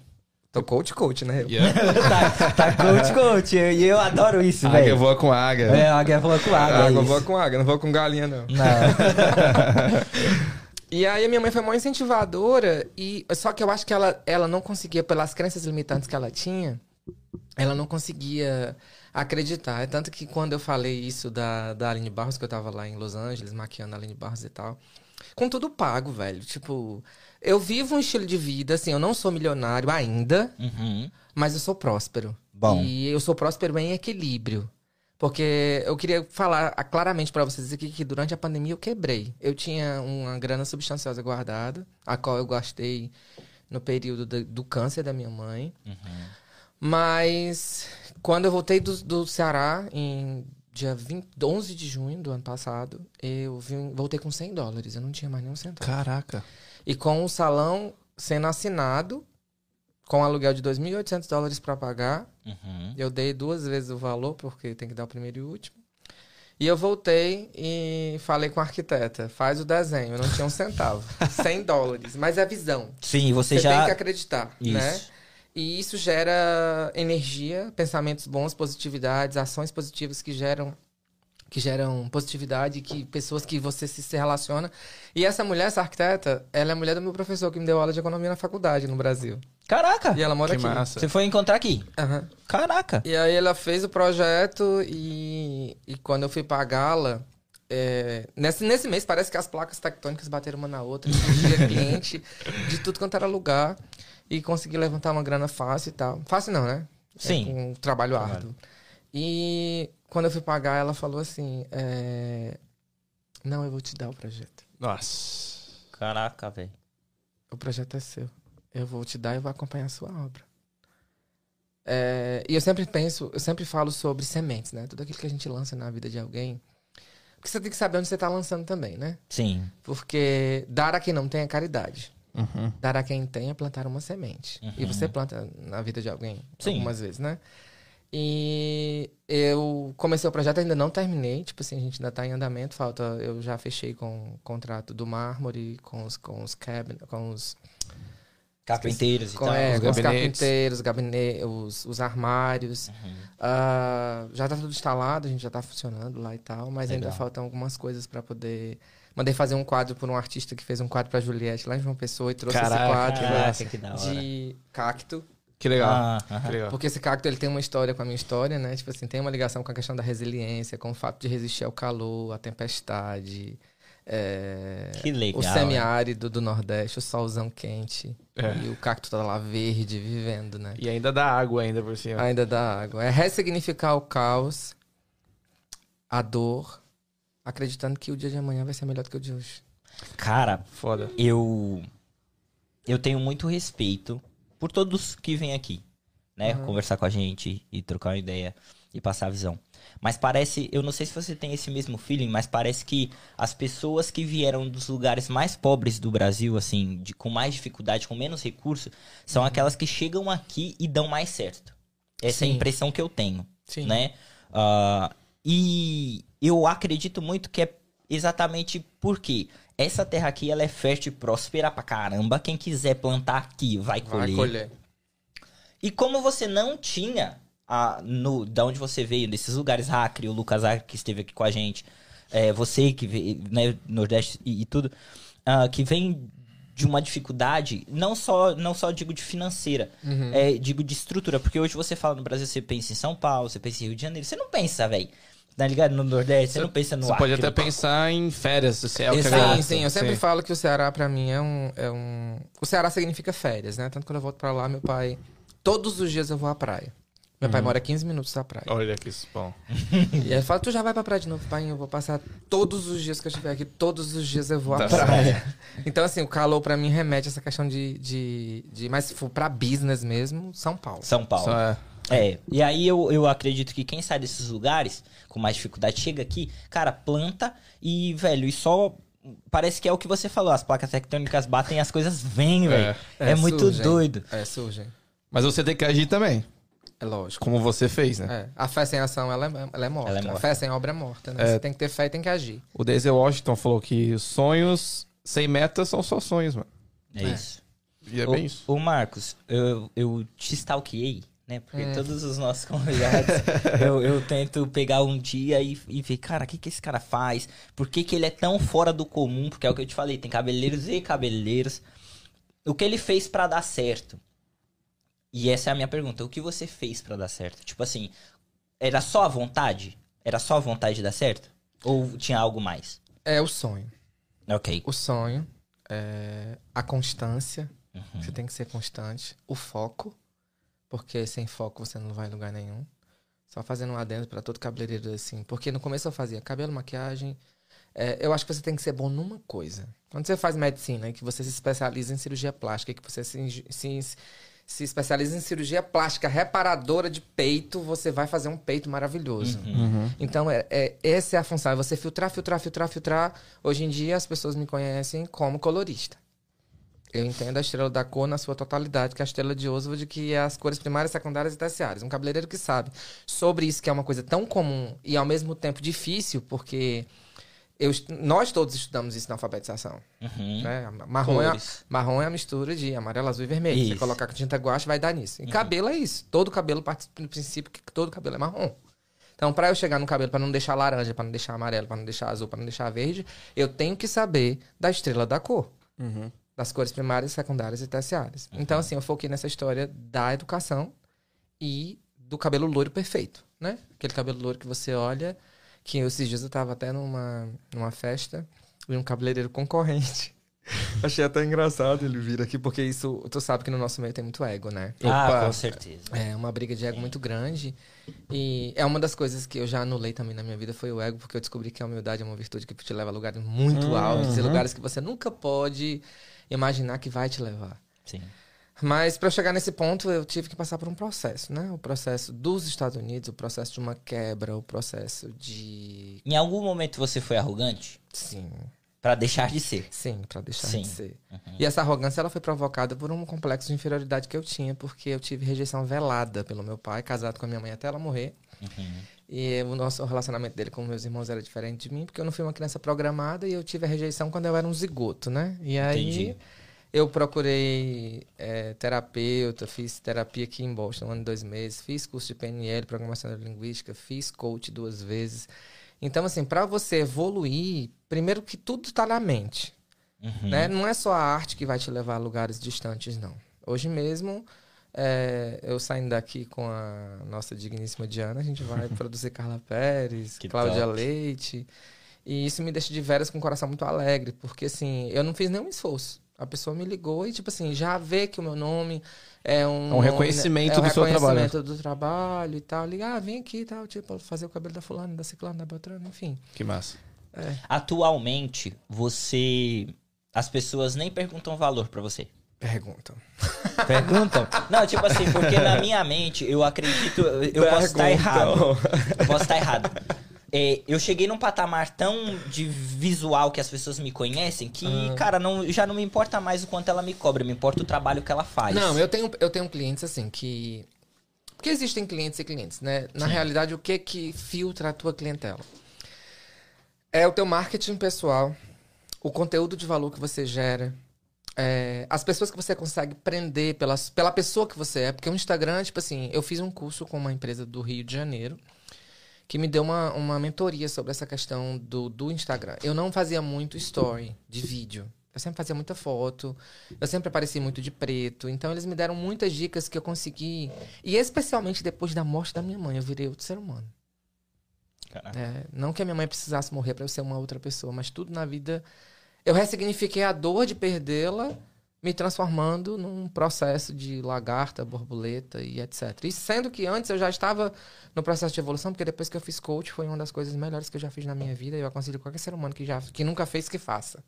Speaker 3: Tô coach, coach, né? Eu. [laughs]
Speaker 2: tá, tá coach, coach. E eu adoro isso,
Speaker 1: Águia
Speaker 2: velho.
Speaker 1: voa com águia.
Speaker 2: É, a águia falou com águia. é
Speaker 3: Água,
Speaker 2: isso.
Speaker 3: vou com água, não vou com galinha, não.
Speaker 2: Não. [laughs]
Speaker 3: E aí a minha mãe foi mó incentivadora, e só que eu acho que ela, ela não conseguia, pelas crenças limitantes que ela tinha, ela não conseguia acreditar. É tanto que quando eu falei isso da, da Aline Barros, que eu tava lá em Los Angeles, maquiando a Aline Barros e tal, com tudo pago, velho. Tipo, eu vivo um estilo de vida, assim, eu não sou milionário ainda,
Speaker 2: Uhum.
Speaker 3: mas eu sou próspero.
Speaker 2: Bom.
Speaker 3: E eu sou próspero em equilíbrio. Porque eu queria falar claramente pra vocês aqui que durante a pandemia eu quebrei. Eu tinha uma grana substanciosa guardada, a qual eu gastei no período do, do câncer da minha mãe. Mas quando eu voltei do, do Ceará, em dia 20, 11 de junho do ano passado, eu vim- voltei com 100 dólares. Eu não tinha mais nenhum centavo.
Speaker 1: Caraca.
Speaker 3: E com o salão sendo assinado, com aluguel de 2.800 dólares para pagar,
Speaker 2: Uhum.
Speaker 3: eu dei duas vezes o valor, porque tem que dar o primeiro e o último. E eu voltei e falei com a arquiteta, faz o desenho. Eu não tinha um centavo. [laughs] 100 dólares. Mas é visão.
Speaker 2: Sim, você,
Speaker 3: Você
Speaker 2: já.
Speaker 3: tem que acreditar,
Speaker 2: Isso.
Speaker 3: né? E isso gera energia, pensamentos bons, positividades, ações positivas que geram que geram positividade, que pessoas que você se, se relaciona. E essa mulher, essa arquiteta, ela é a mulher do meu professor que me deu aula de economia na faculdade no Brasil.
Speaker 2: Caraca!
Speaker 3: E ela mora
Speaker 1: Que
Speaker 3: aqui.
Speaker 1: massa.
Speaker 2: Você foi encontrar aqui.
Speaker 3: Aham.
Speaker 2: Caraca!
Speaker 3: E aí ela fez o projeto e, e quando eu fui pagá-la, é, nesse, nesse mês parece que as placas tectônicas bateram uma na outra, e surgia cliente de tudo quanto era lugar e consegui levantar uma grana fácil e tal. Fácil não, né? É,
Speaker 2: Sim.
Speaker 3: com um trabalho árduo. E quando eu fui pagar, ela falou assim: é, Não, eu vou te dar o projeto.
Speaker 1: Nossa.
Speaker 2: Caraca, velho.
Speaker 3: O projeto é seu. Eu vou te dar e vou acompanhar a sua obra. É, e eu sempre penso, eu sempre falo sobre sementes, né? Tudo aquilo que a gente lança na vida de alguém. Porque você tem que saber onde você está lançando também, né?
Speaker 2: Sim.
Speaker 3: Porque dar a quem não tem é caridade.
Speaker 1: Uhum.
Speaker 3: Dar a quem tem é plantar uma semente. E você planta na vida de alguém
Speaker 2: Sim.
Speaker 3: algumas vezes, né? E eu comecei o projeto, ainda não terminei. Tipo assim, a gente ainda tá em andamento. Falta. Eu já fechei com o contrato do mármore, com os, com os cabin, com os
Speaker 2: Carpinteiros e
Speaker 3: com,
Speaker 2: tal.
Speaker 3: é,
Speaker 1: os
Speaker 3: com os carpinteiros, gabine, os, os armários.
Speaker 2: Uhum.
Speaker 3: Ah, já tá tudo instalado, a gente já tá funcionando lá e tal, mas ainda
Speaker 2: Legal.
Speaker 3: faltam algumas coisas pra poder. Mandei fazer um quadro por um artista que fez um quadro pra Juliette lá em João Pessoa e trouxe
Speaker 1: Caraca,
Speaker 3: esse quadro
Speaker 2: Caraca, que da hora.
Speaker 3: de cacto.
Speaker 1: Que legal.
Speaker 2: Ah,
Speaker 1: que legal.
Speaker 3: Porque esse cacto ele tem uma história com a minha história, né? Tipo assim, tem uma ligação com a questão da resiliência, com o fato de resistir ao calor, à tempestade. é,
Speaker 2: Que legal,
Speaker 3: O semiárido do Nordeste, o solzão quente.
Speaker 1: É.
Speaker 3: E o cacto tá lá verde, vivendo, né?
Speaker 1: E ainda dá água ainda por cima.
Speaker 3: Ainda dá água. É ressignificar o caos, a dor, acreditando que o dia de amanhã vai ser melhor do que o de hoje.
Speaker 2: Cara,
Speaker 1: Foda.
Speaker 2: eu eu tenho muito respeito por todos que vêm aqui, né, conversar com a gente e trocar uma ideia e passar a visão. Mas parece, eu não sei se você tem esse mesmo feeling, mas parece que as pessoas que vieram dos lugares mais pobres do Brasil, assim, de, com mais dificuldade, com menos recurso, são aquelas que chegam aqui e dão mais certo. Essa é a
Speaker 3: Sim.
Speaker 2: impressão que eu tenho
Speaker 3: Sim.
Speaker 2: né? Ah, e eu acredito muito que é exatamente porque Essa terra aqui, ela é fértil e próspera pra caramba. Quem quiser plantar aqui vai colher.
Speaker 3: Vai colher.
Speaker 2: E como você não tinha, a, no, da onde você veio, desses lugares, Acre, o Lucas Acre que esteve aqui com a gente, é, você que veio, né, Nordeste e, e tudo, ah, que vem de uma dificuldade, não só, não só digo de financeira, é, digo de estrutura, porque hoje você fala no Brasil, você pensa em São Paulo, você pensa em Rio de Janeiro, você não pensa, velho, tá ligado? No Nordeste, você, não pensa no
Speaker 1: Você pode até pensar em férias, se é o que
Speaker 3: Sim, sim, eu sempre falo que o Ceará pra mim é um, é um. O Ceará significa férias, né? Tanto que quando eu volto pra lá, meu pai. Todos os dias eu vou à praia. Meu pai mora 15 minutos da praia.
Speaker 1: Olha que bom.
Speaker 3: E ele fala: Tu já vai pra praia de novo, pai? Eu vou passar todos os dias que eu estiver aqui, todos os dias eu vou à
Speaker 1: Tá
Speaker 3: praia. [laughs] Então, assim, o calor pra mim remete a essa questão de. de, de mas se for pra business mesmo, São Paulo.
Speaker 2: São Paulo.
Speaker 1: Só é.
Speaker 2: É, e aí eu, eu acredito que quem sai desses lugares com mais dificuldade chega aqui, cara, planta e, velho, e só. Parece que é o que você falou, as placas tectônicas batem e as coisas vêm, velho. É, muito
Speaker 3: surgem.
Speaker 2: doido.
Speaker 3: É, surgem.
Speaker 1: Mas você tem que agir também,
Speaker 3: É lógico.
Speaker 1: como você fez, né?
Speaker 3: É. A fé sem ação, ela é, ela é morta.
Speaker 2: Ela é morta.
Speaker 3: A fé sem obra é morta, né?
Speaker 1: É.
Speaker 3: Você tem que ter fé e tem que agir.
Speaker 1: O Denzel Washington falou que os sonhos sem metas são só sonhos, mano.
Speaker 2: É, isso.
Speaker 1: E é
Speaker 2: Ô-
Speaker 1: bem isso.
Speaker 2: Ô, Marcos, eu, eu te stalkeei, né? Porque
Speaker 3: É.
Speaker 2: todos os nossos [laughs] convidados, eu, eu tento pegar um dia e, e ver, cara, o que, que esse cara faz? Por que, que ele é tão fora do comum? Porque é o que eu te falei, tem cabeleireiros e cabeleireiros. O que ele fez pra dar certo? E essa é a minha pergunta. O que você fez pra dar certo? Tipo assim, era só a vontade? Era só a vontade de dar certo? Ou tinha algo mais?
Speaker 3: É o sonho.
Speaker 2: Ok.
Speaker 3: O sonho, é a constância.
Speaker 2: Uhum.
Speaker 3: Você tem que ser constante. O foco, porque sem foco você não vai em lugar nenhum. Só fazendo um adendo pra todo cabeleireiro assim. Porque no começo eu fazia cabelo, maquiagem. É, eu acho que você tem que ser bom numa coisa. Quando você faz medicina e que você se especializa em cirurgia plástica, e que você se, se, se especializa em cirurgia plástica reparadora de peito, você vai fazer um peito maravilhoso. Então, é, é- essa é a função. É você filtrar, filtrar, filtrar, filtrar. Hoje em dia, as pessoas me conhecem como colorista. Eu entendo a estrela da cor na sua totalidade, que é a estrela de Oswald, que é as cores primárias, secundárias e terciárias. Um cabeleireiro que sabe sobre isso, que é uma coisa tão comum e ao mesmo tempo difícil, porque eu, nós todos estudamos isso na alfabetização.
Speaker 2: Uhum.
Speaker 3: Né? Marrom, é, marrom é a mistura de amarelo, azul e vermelho. Você
Speaker 2: Isso.
Speaker 3: colocar com tinta guache, vai dar nisso. E cabelo é isso. Todo cabelo parte do princípio que todo cabelo é marrom. Então, pra eu chegar no cabelo, pra não deixar laranja, pra não deixar amarelo, pra não deixar azul, pra não deixar verde, eu tenho que saber da estrela da cor. Das cores primárias, secundárias e terciárias. Então, assim, eu foquei nessa história da educação e do cabelo loiro perfeito, né? Aquele cabelo loiro que você olha, que esses dias eu tava até numa, numa festa e um cabeleireiro concorrente. [laughs] Achei até engraçado ele vir aqui, porque isso, tu sabe que no nosso meio tem muito ego, né?
Speaker 2: Ah,
Speaker 1: Opa.
Speaker 2: com certeza.
Speaker 3: É uma briga de ego muito grande. E é uma das coisas que eu já anulei também na minha vida foi o ego, porque eu descobri que a humildade é uma virtude que te leva a lugares muito altos e lugares que você nunca pode imaginar que vai te levar.
Speaker 2: Sim.
Speaker 3: Mas para chegar nesse ponto, eu tive que passar por um processo, né? O processo dos Estados Unidos, o processo de uma quebra, o processo de
Speaker 2: Em algum momento você foi arrogante?
Speaker 3: sim,
Speaker 2: Pra deixar de ser.
Speaker 3: Sim, pra deixar
Speaker 2: Sim.
Speaker 3: de ser. E essa arrogância ela foi provocada por um complexo de inferioridade que eu tinha, porque eu tive rejeição velada pelo meu pai, casado com a minha mãe até ela morrer. E o nosso relacionamento dele com meus irmãos era diferente de mim, porque eu não fui uma criança programada e eu tive a rejeição quando eu era um zigoto, né? E aí
Speaker 2: Entendi.
Speaker 3: eu procurei é, terapeuta, fiz terapia aqui em Boston, um ano e dois meses, fiz curso de PNL, Programação Neurolinguística, fiz coach duas vezes. Então, assim, para você evoluir, primeiro que tudo está na mente.
Speaker 2: Uhum.
Speaker 3: Né? Não é só a arte que vai te levar a lugares distantes, não. Hoje mesmo, é, eu saindo daqui com a nossa digníssima Diana, a gente vai [laughs] produzir Carla Pérez,
Speaker 2: Que
Speaker 3: Cláudia
Speaker 2: top.
Speaker 3: Leite. E isso me deixa de veras com o coração muito alegre, porque assim, eu não fiz nenhum esforço. A pessoa me ligou e, tipo assim, já vê que o meu nome é um.
Speaker 1: É um
Speaker 3: nome,
Speaker 1: reconhecimento
Speaker 3: é um
Speaker 1: do seu trabalho.
Speaker 3: reconhecimento do trabalho e tal. Liga, ah, vem aqui e tal, tipo, fazer o cabelo da fulana, da ciclana, da beltrana, enfim.
Speaker 1: Que massa.
Speaker 2: Atualmente, você. As pessoas nem perguntam valor pra você.
Speaker 3: Perguntam.
Speaker 2: Perguntam? Não, tipo assim, porque na minha mente, eu acredito. Eu posso estar errado. Eu posso estar errado. É, eu cheguei num patamar tão de visual que as pessoas me conhecem que,
Speaker 3: Ah.
Speaker 2: cara, não, já não me importa mais o quanto ela me cobra, me importa o trabalho que ela faz.
Speaker 3: Não, eu tenho, eu tenho clientes assim que. Porque existem clientes e clientes, né? Na realidade, o que que filtra a tua clientela? É o teu marketing pessoal, o conteúdo de valor que você gera, é, as pessoas que você consegue prender pelas, pela pessoa que você é. Porque o Instagram, tipo assim, eu fiz um curso com uma empresa do Rio de Janeiro que me deu uma, uma mentoria sobre essa questão do, do Instagram. Eu não fazia muito story de vídeo. Eu sempre fazia muita foto, eu sempre apareci muito de preto. Então eles me deram muitas dicas que eu consegui. E especialmente depois da morte da minha mãe, eu virei outro ser humano. É, não que a minha mãe precisasse morrer para eu ser uma outra pessoa, mas tudo na vida. Eu ressignifiquei a dor de perdê-la, me transformando num processo de lagarta, borboleta e etc. E sendo que antes eu já estava no processo de evolução, porque depois que eu fiz coach foi uma das coisas melhores que eu já fiz na minha vida. E eu aconselho qualquer ser humano que, já, que nunca fez que faça.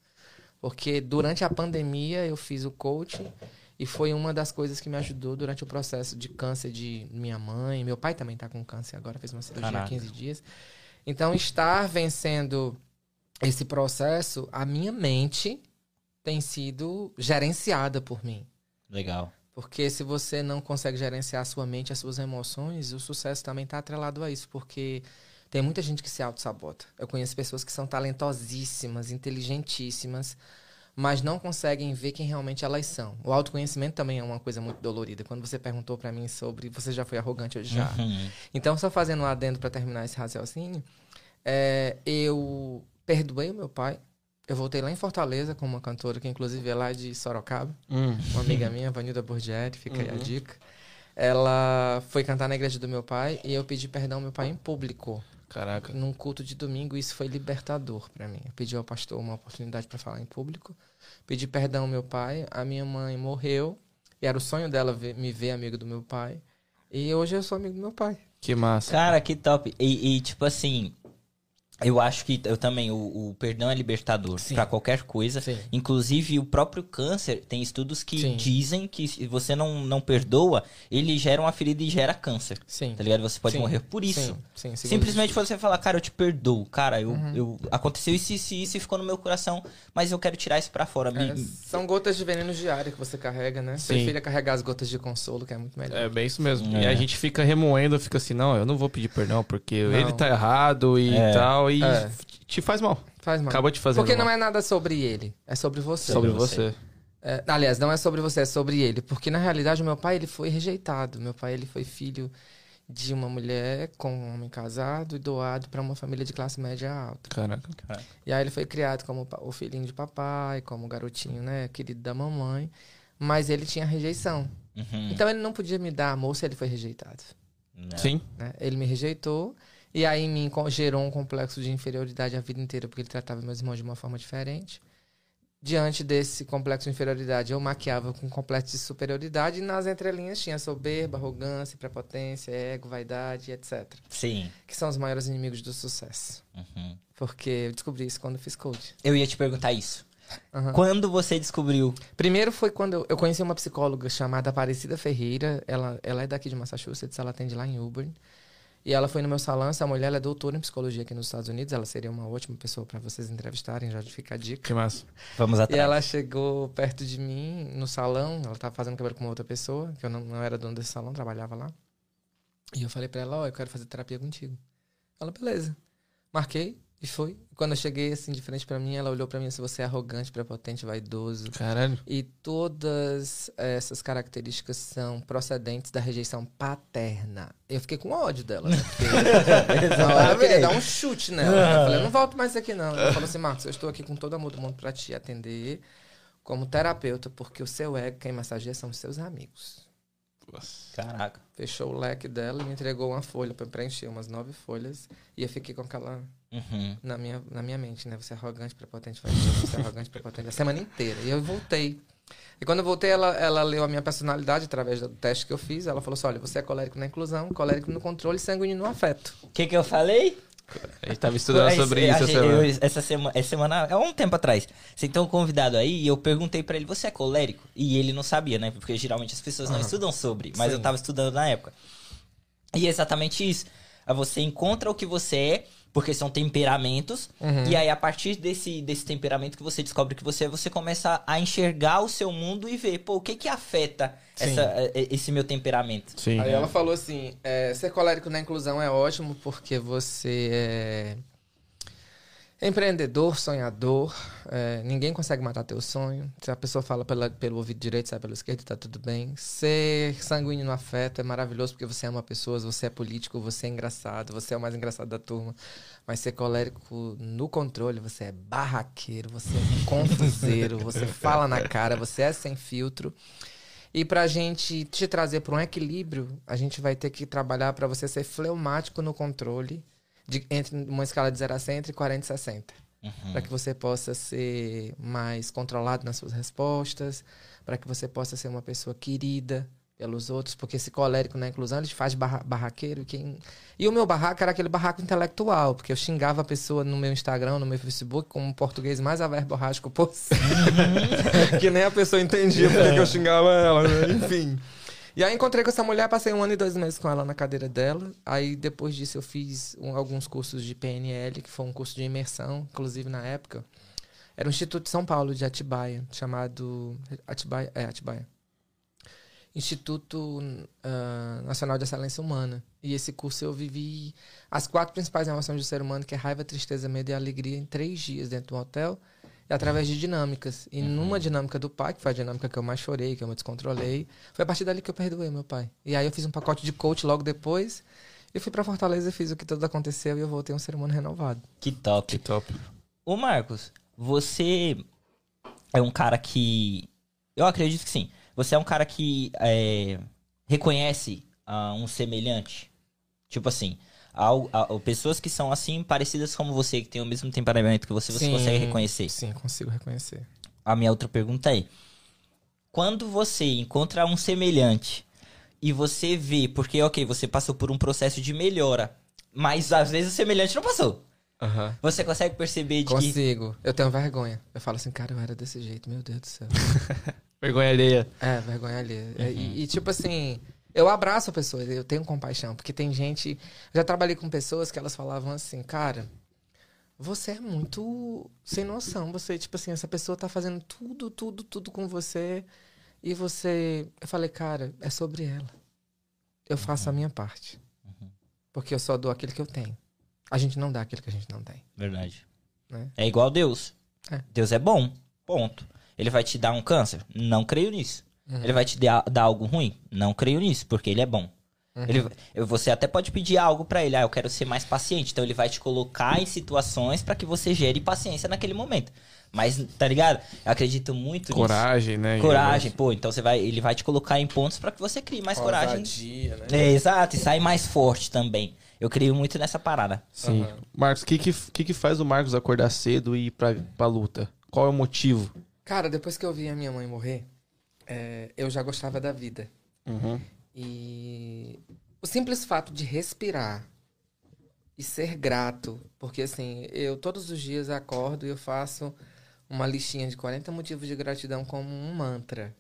Speaker 3: Porque durante a pandemia eu fiz o coaching e foi uma das coisas que me ajudou durante o processo de câncer de minha mãe. Meu pai também está com câncer agora, fez uma cirurgia há
Speaker 2: Caraca.
Speaker 3: 15 dias. Então, estar vencendo esse processo, a minha mente tem sido gerenciada por mim.
Speaker 2: Legal.
Speaker 3: Porque se você não consegue gerenciar a sua mente, as suas emoções, o sucesso também está atrelado a isso. Porque tem muita gente que se auto-sabota. Eu conheço pessoas que são talentosíssimas, inteligentíssimas, mas não conseguem ver quem realmente elas são. O autoconhecimento também é uma coisa muito dolorida. Quando você perguntou para mim sobre você já foi arrogante, eu já.
Speaker 2: Uhum.
Speaker 3: Então, só fazendo um adendo para terminar esse raciocínio, é, eu perdoei o meu pai. Eu voltei lá em Fortaleza com uma cantora que, inclusive, é lá de Sorocaba.
Speaker 1: Hum.
Speaker 3: Uma amiga minha, Vanilda Borgetti, fica aí a
Speaker 1: Uhum.
Speaker 3: dica. Ela foi cantar na igreja do meu pai e eu pedi perdão ao meu pai em público,
Speaker 1: Caraca.
Speaker 3: num culto de domingo. e Isso foi libertador para mim. Eu pedi ao pastor uma oportunidade para falar em público. Pedi perdão ao meu pai. A minha mãe morreu e era o sonho dela ver- me ver amigo do meu pai. E hoje eu sou amigo do meu pai.
Speaker 1: Que massa.
Speaker 2: Cara, que top. E, e, tipo assim, eu acho que eu também, o, o perdão é libertador pra qualquer coisa.
Speaker 3: Sim.
Speaker 2: Inclusive, o próprio câncer, tem estudos que
Speaker 3: Sim.
Speaker 2: dizem que se você não, não perdoa, ele gera uma ferida e gera câncer.
Speaker 3: Sim.
Speaker 2: Tá ligado? Você pode
Speaker 3: Sim.
Speaker 2: morrer por isso.
Speaker 3: Sim, sim, segundo
Speaker 2: Simplesmente você falar, cara, eu te perdoo. Cara, eu,
Speaker 3: Uhum.
Speaker 2: eu aconteceu isso, isso, e isso e ficou no meu coração, mas eu quero tirar isso pra fora. Me-
Speaker 3: É, são gotas de veneno diário que você carrega, né?
Speaker 1: Sim.
Speaker 3: Prefira carregar as gotas de consolo, que é muito melhor.
Speaker 1: É bem isso mesmo.
Speaker 2: É.
Speaker 1: E a gente fica remoendo, fica assim, não, eu não vou pedir perdão porque
Speaker 3: Não.
Speaker 1: ele tá errado e
Speaker 2: É.
Speaker 1: tal, e
Speaker 3: É.
Speaker 1: te faz mal.
Speaker 3: Faz mal.
Speaker 1: Acaba te fazendo
Speaker 3: Porque
Speaker 1: mal.
Speaker 3: não é nada sobre ele, é sobre você.
Speaker 1: sobre
Speaker 2: sobre
Speaker 1: você.
Speaker 3: É, aliás, não é sobre você, é sobre ele. Porque, na realidade, o meu pai ele foi rejeitado. Meu pai ele foi filho de uma mulher com um homem casado e doado para uma família de classe média alta.
Speaker 1: Caraca.
Speaker 3: E aí ele foi criado como pa- o filhinho de papai, como o garotinho, né, querido da mamãe. Mas ele tinha rejeição.
Speaker 2: Uhum.
Speaker 3: Então ele não podia me dar amor se ele foi rejeitado.
Speaker 2: Né?
Speaker 1: Sim.
Speaker 3: né? Ele me rejeitou e aí em mim gerou um complexo de inferioridade a vida inteira porque ele tratava meus irmãos de uma forma diferente. Diante desse complexo de inferioridade, eu maquiava com complexo de superioridade e nas entrelinhas tinha soberba, arrogância, prepotência, ego, vaidade, etc.
Speaker 2: Sim.
Speaker 3: Que são os maiores inimigos do sucesso.
Speaker 2: Uhum.
Speaker 3: Porque eu descobri isso quando fiz coach.
Speaker 2: Eu ia te perguntar isso.
Speaker 3: Aham.
Speaker 2: Quando você descobriu?
Speaker 3: Primeiro foi quando eu, eu conheci uma psicóloga chamada Aparecida Ferreira. Ela, ela é daqui de Massachusetts, ela atende lá em Auburn. E ela foi no meu salão. Essa mulher ela é doutora em psicologia aqui nos Estados Unidos. Ela seria uma ótima pessoa para vocês entrevistarem, já fica a dica.
Speaker 1: Que massa.
Speaker 2: Vamos
Speaker 3: E
Speaker 2: atrás.
Speaker 3: ela chegou perto de mim no salão. Ela tava fazendo cabelo com uma outra pessoa, que eu não, não era dono desse salão, trabalhava lá. E eu falei pra ela: Ó, eu quero fazer terapia contigo. Ela, beleza. Marquei e foi. Quando eu cheguei assim de frente pra mim, ela olhou pra mim assim: você é arrogante, prepotente, vaidoso.
Speaker 1: Caralho.
Speaker 3: E todas essas características são procedentes da rejeição paterna. Eu fiquei com ódio dela. Né? Porque [laughs] eu queria dar um chute nela. Eu falei, não volto mais aqui não. Ela falou assim, Marcos, eu estou aqui com todo amor do mundo pra te atender como terapeuta, porque o seu ego, quem massageia são os seus amigos.
Speaker 2: Caraca.
Speaker 3: Fechou o leque dela e me entregou uma folha pra eu preencher, umas nove folhas. E eu fiquei com aquela
Speaker 2: Uhum.
Speaker 3: na minha, na minha mente, né? Você é arrogante, prepotente, você é arrogante, prepotente. A semana inteira. E eu voltei. E quando eu voltei, ela, ela leu a minha personalidade através do teste que eu fiz. Ela falou assim: olha, você é colérico na inclusão, colérico no controle, sanguíneo no afeto.
Speaker 2: O que que eu falei?
Speaker 1: A gente tava estudando
Speaker 2: Aí,
Speaker 1: sobre isso
Speaker 2: achei-
Speaker 1: essa semana.
Speaker 2: eu- essa semana. Essa semana, há um tempo atrás. Você tem um convidado aí e eu perguntei pra ele, você é colérico? E ele não sabia, né? Porque geralmente as pessoas não estudam sobre. Mas
Speaker 3: Sim.
Speaker 2: eu tava estudando na época. E é exatamente isso. Você encontra o que você é, porque são temperamentos.
Speaker 3: Uhum.
Speaker 2: E aí, a partir desse, desse temperamento que você descobre que você é, você começa a enxergar o seu mundo e ver, pô, o que que afeta essa- eh, esse meu temperamento?
Speaker 1: Sim.
Speaker 3: Aí ela falou assim: é, ser colérico na inclusão é ótimo porque você é. Empreendedor, sonhador, é, ninguém consegue matar teu sonho. Se a pessoa fala pela, pelo ouvido direito, sai pelo esquerdo, tá tudo bem. Ser sanguíneo no afeto é maravilhoso porque você ama pessoas, você é político, você é engraçado, você é o mais engraçado da turma. Mas ser colérico no controle, você é barraqueiro, você é confuseiro, você [laughs] fala na cara, você é sem filtro. E pra gente te trazer para um equilíbrio, a gente vai ter que trabalhar para você ser fleumático no controle de, entre uma escala de 0 a 100 entre 40 e 60.
Speaker 2: Uhum.
Speaker 3: Para que você possa ser mais controlado nas suas respostas, para que você possa ser uma pessoa querida pelos outros, porque esse colérico na inclusão ele faz barra, barraqueiro. Quem... E o meu barraco era aquele barraco intelectual, porque eu xingava a pessoa no meu Instagram, no meu Facebook, com um português mais averborrágico possível. [laughs] que nem a pessoa entendia porque que eu xingava ela, né? [laughs] Enfim. E aí encontrei com essa mulher, passei um ano e dois meses com ela na cadeira dela. Aí depois disso eu fiz um- alguns cursos de PNL, que foi um curso de imersão, inclusive na época. Era um Instituto de São Paulo, de Atibaia, chamado. Atibaia? É, Atibaia. Instituto ah, Nacional de Excelência Humana. E esse curso eu vivi as quatro principais emoções do ser humano, que é raiva, tristeza, medo e alegria, em três dias dentro do hotel, e através de dinâmicas. E numa dinâmica do pai, que foi a dinâmica que eu mais chorei, que eu me descontrolei, foi a partir dali que eu perdoei meu pai. E aí eu fiz um pacote de coach logo depois, e fui pra Fortaleza e fiz o que tudo aconteceu, e eu voltei um ser humano renovado.
Speaker 2: Que top.
Speaker 1: Que top.
Speaker 2: Ô Marcos, você é um cara que. Eu acredito que sim. Você é um cara que é, reconhece ah, um semelhante. Tipo assim, al- a- pessoas que são assim, parecidas como você, que têm o mesmo temperamento que você, você
Speaker 3: Sim.
Speaker 2: consegue reconhecer.
Speaker 3: Sim, consigo reconhecer.
Speaker 2: A minha outra pergunta é: quando você encontra um semelhante e você vê, porque ok, você passou por um processo de melhora, mas às vezes o semelhante não passou. Você consegue perceber de que
Speaker 3: Consigo. Eu tenho vergonha. Eu falo assim, cara, eu era desse jeito, meu Deus do céu. [laughs]
Speaker 1: Vergonha alheia.
Speaker 3: É, vergonha ali. E, e, tipo assim, eu abraço pessoas, eu tenho compaixão, porque tem gente. Já trabalhei com pessoas que elas falavam assim, cara, você é muito sem noção. Você, tipo assim, essa pessoa tá fazendo tudo, tudo, tudo com você. E você. Eu falei, cara, é sobre ela. Eu faço a minha parte. Porque eu só dou aquilo que eu tenho. A gente não dá aquilo que a gente não tem.
Speaker 2: Verdade.
Speaker 3: Né?
Speaker 2: É igual Deus.
Speaker 3: É.
Speaker 2: Deus é bom. Ponto. Ele vai te dar um câncer? Não creio nisso. Ele vai te dar, dar algo ruim? Não creio nisso, porque ele é bom. Ele, eu- você até pode pedir algo pra ele, ah, eu quero ser mais paciente. Então ele vai te colocar em situações pra que você gere paciência naquele momento. Mas, tá ligado? Eu acredito muito nisso.
Speaker 1: Coragem, né?
Speaker 2: Coragem, pô. Então você vai, ele vai te colocar em pontos pra que você crie mais coragem.
Speaker 3: Ousadia, né?
Speaker 2: É, exato, e sai mais forte também. Eu creio muito nessa parada.
Speaker 1: Sim.
Speaker 3: Aham.
Speaker 1: Marcos, o que, que, que que faz o Marcos acordar cedo e ir pra, pra luta? Qual é o motivo?
Speaker 3: Cara, depois que eu vi a minha mãe morrer, é, eu já gostava da vida.
Speaker 1: Uhum.
Speaker 3: E o simples fato de respirar e ser grato, porque assim, eu todos os dias acordo e eu faço uma listinha de 40 motivos de gratidão como um mantra.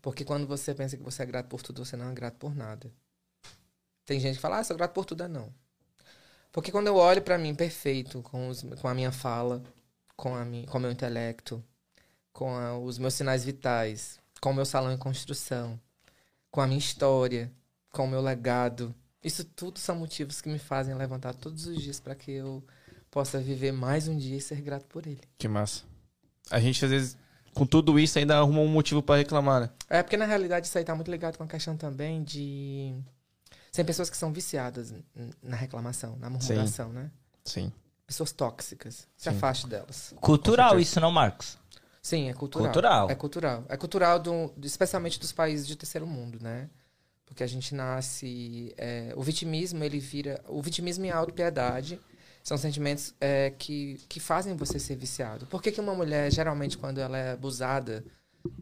Speaker 3: Porque quando você pensa que você é grato por tudo, você não é grato por nada. Tem gente que fala, ah, sou grato por tudo, é não. Porque quando eu olho pra mim perfeito, com, os- com a minha fala, com, a com o meu intelecto, com a- os meus sinais vitais, com o meu salão em construção, com a minha história, com o meu legado. Isso tudo são motivos que me fazem levantar todos os dias para que eu possa viver mais um dia e ser grato por ele.
Speaker 1: Que massa. A gente, às vezes, com tudo isso, ainda arruma um motivo pra reclamar, né?
Speaker 3: É porque na realidade isso aí tá muito ligado com a questão também de tem pessoas que são viciadas na reclamação, na murmuração, né?
Speaker 1: Sim.
Speaker 3: Pessoas tóxicas. Se
Speaker 1: Sim.
Speaker 3: afaste delas.
Speaker 2: Cultural isso, não, Marcos?
Speaker 3: Sim, é cultural.
Speaker 2: Cultural.
Speaker 3: É cultural. É cultural, do, especialmente dos países de terceiro mundo, né? Porque a gente nasce... é, o vitimismo, ele vira... O vitimismo e a autopiedade são sentimentos é, que, que fazem você ser viciado. Por que, que uma mulher, geralmente, quando ela é abusada,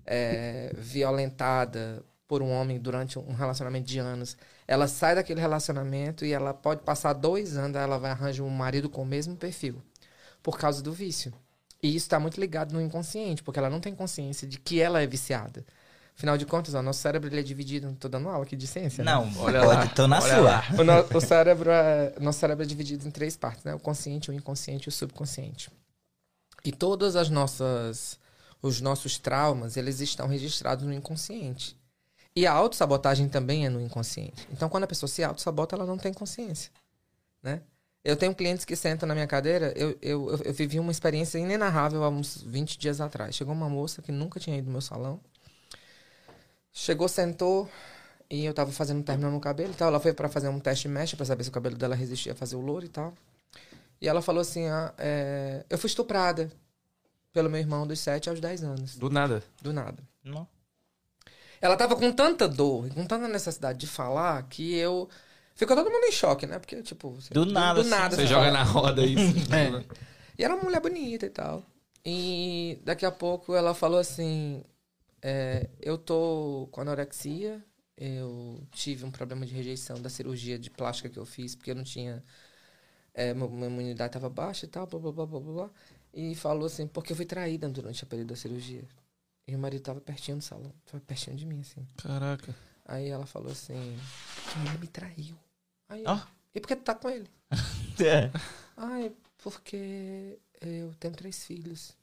Speaker 3: é, violentada por um homem durante um relacionamento de anos, ela sai daquele relacionamento e ela pode passar dois anos, ela vai arranjar um marido com o mesmo perfil. Por causa do vício. E isso está muito ligado no inconsciente, porque ela não tem consciência de que ela é viciada. Afinal de contas, o nosso cérebro ele é dividido. Tô dando aula aqui de ciência. né?
Speaker 2: Não,
Speaker 1: Olha
Speaker 2: pode,
Speaker 1: lá,
Speaker 2: tô na
Speaker 1: olha
Speaker 2: sua.
Speaker 1: lá.
Speaker 3: O, no- o cérebro é, nosso cérebro é dividido em três partes, né? O consciente, o inconsciente e o subconsciente. E todas as nossas os nossos traumas, eles estão registrados no inconsciente. E a autossabotagem também é no inconsciente. Então, quando a pessoa se autossabota, ela não tem consciência, né? Eu tenho clientes que sentam na minha cadeira. Eu, eu, eu, eu vivi uma experiência inenarrável há uns 20 dias atrás. Chegou uma moça que nunca tinha ido no meu salão. Chegou, sentou. E eu tava fazendo um término no cabelo e tal. Ela foi pra fazer um teste mecha pra saber se o cabelo dela resistia a fazer o louro e tal. E ela falou assim: ah, é, Eu fui estuprada pelo meu irmão dos 7 aos 10 anos.
Speaker 1: Do nada.
Speaker 3: Do nada.
Speaker 2: Não.
Speaker 3: Ela tava com tanta dor, com tanta necessidade de falar, que eu. Ficou todo mundo em choque, né? Porque, tipo. você-
Speaker 2: Do nada,
Speaker 3: Do nada.
Speaker 1: Você
Speaker 3: você
Speaker 1: joga
Speaker 3: fala.
Speaker 1: na roda isso. [laughs]
Speaker 3: É. E era uma mulher bonita e tal. E daqui a pouco ela falou assim: é, Eu tô com anorexia, eu tive um problema de rejeição da cirurgia de plástica que eu fiz, porque eu não tinha. É, minha imunidade estava baixa e tal, blá blá blá blá blá. blá. E falou assim: Porque eu fui traída durante o período da cirurgia. E o marido tava pertinho do salão, tava pertinho de mim, assim.
Speaker 1: Caraca.
Speaker 3: Aí ela falou assim: que ele me traiu. Aí
Speaker 2: Ó.
Speaker 3: E por que tu tá com ele? [laughs]
Speaker 2: É.
Speaker 3: Ai, porque eu tenho três filhos.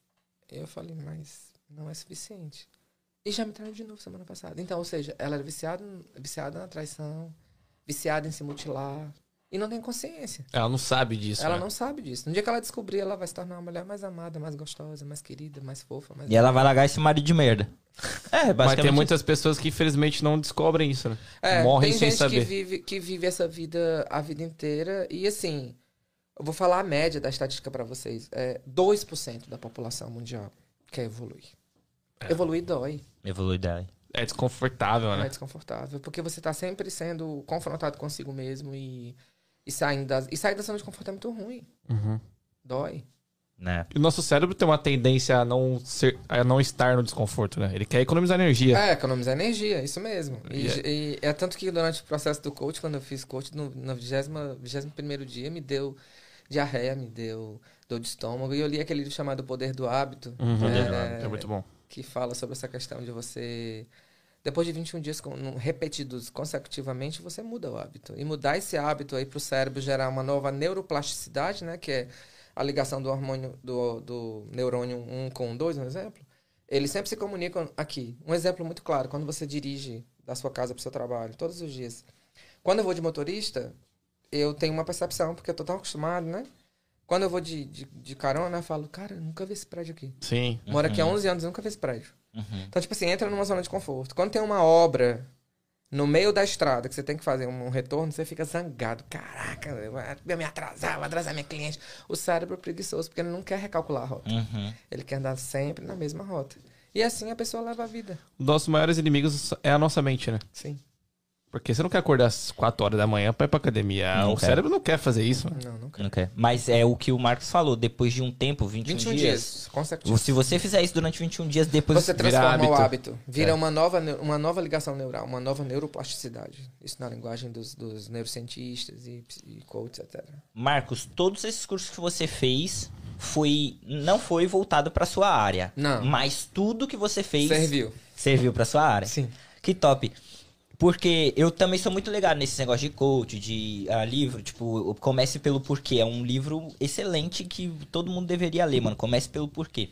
Speaker 3: Eu falei, mas não é suficiente. E já me traiu de novo semana passada. Então, ou seja, ela era viciada, viciada na traição, viciada em se mutilar. E não tem consciência.
Speaker 1: Ela não sabe disso.
Speaker 3: ela
Speaker 1: né?
Speaker 3: não sabe disso. No dia que ela descobrir, ela vai se tornar uma mulher mais amada, mais gostosa, mais querida, mais fofa. Mais
Speaker 2: E ela vai largar esse marido de merda. [laughs] É,
Speaker 1: Mas
Speaker 2: basicamente.
Speaker 1: tem muitas pessoas que infelizmente não descobrem isso, né?
Speaker 3: É,
Speaker 1: Morrem
Speaker 3: tem
Speaker 1: sem
Speaker 3: gente
Speaker 1: saber.
Speaker 3: Que vive, que vive essa vida a vida inteira. E assim, eu vou falar a média da estatística pra vocês. É 2% da população mundial quer evoluir.
Speaker 1: É.
Speaker 3: Evoluir dói.
Speaker 2: Evolui daí.
Speaker 1: É desconfortável,
Speaker 3: É
Speaker 1: né?
Speaker 3: desconfortável. Porque você tá sempre sendo confrontado consigo mesmo e, e saindo da, e sair da zona de conforto é muito ruim.
Speaker 1: Uhum.
Speaker 3: Dói.
Speaker 2: Né?
Speaker 1: E o nosso cérebro tem uma tendência a não, ser, a não estar no desconforto, né? Ele quer economizar energia.
Speaker 3: É, economizar energia, isso mesmo. E,
Speaker 1: E é-
Speaker 3: e é tanto que durante o processo do coach, quando eu fiz coach, no, no 21 primeiro dia, me deu diarreia, me deu dor de estômago. E eu li aquele livro chamado O Poder do Hábito.
Speaker 1: Uhum.
Speaker 3: é,
Speaker 1: É muito bom.
Speaker 3: que fala sobre essa questão de você. Depois de 21 dias repetidos consecutivamente, você muda o hábito. E mudar esse hábito aí para o cérebro gerar uma nova neuroplasticidade, né? Que é a ligação do hormônio do, do neurônio 1 com o 2, um exemplo. Eles sempre se comunicam aqui. Um exemplo muito claro, quando você dirige da sua casa para o seu trabalho, todos os dias. Quando eu vou de motorista, eu tenho uma percepção, porque eu tô tão acostumado, né? Quando eu vou de, de, de carona, eu falo, cara, nunca vi esse prédio aqui.
Speaker 1: Sim.
Speaker 3: Moro aqui há 11 anos e nunca vi esse prédio.
Speaker 2: Uhum.
Speaker 3: Então, tipo assim, entra numa zona de conforto. Quando tem uma obra no meio da estrada que você tem que fazer um, um retorno, você fica zangado. Caraca, eu vou me atrasar, vou atrasar minha cliente. O cérebro é preguiçoso porque ele não quer recalcular a rota.
Speaker 2: Uhum.
Speaker 3: Ele quer andar sempre na mesma rota. E assim a pessoa leva a vida.
Speaker 1: Nossos maiores inimigos é a nossa mente, né?
Speaker 3: Sim.
Speaker 1: Porque você não quer acordar às 4 horas da manhã pra ir pra academia.
Speaker 2: Não
Speaker 1: o
Speaker 2: quer.
Speaker 1: cérebro não quer fazer isso. mano.
Speaker 3: Não, não quer.
Speaker 2: Não quer. Mas é o que o Marcos falou, depois de um tempo, 21,
Speaker 3: 21
Speaker 2: dias.
Speaker 3: dias.
Speaker 2: Se você fizer isso durante 21 dias, depois
Speaker 3: Você
Speaker 1: vira
Speaker 3: transforma o
Speaker 1: hábito.
Speaker 3: hábito. Vira
Speaker 2: É.
Speaker 3: uma, nova, uma nova ligação neural, uma nova neuroplasticidade. Isso na linguagem dos, dos neurocientistas e, e coaches, etc.
Speaker 2: Marcos, todos esses cursos que você fez foi não foi voltado para sua área.
Speaker 3: Não.
Speaker 2: Mas tudo que você fez
Speaker 3: Serviu.
Speaker 2: serviu para sua área.
Speaker 3: Sim.
Speaker 2: Que top. Porque eu também sou muito ligado nesse negócio de coach, de ah, livro, tipo, Comece pelo Porquê. É um livro excelente que todo mundo deveria ler, mano. Comece pelo Porquê.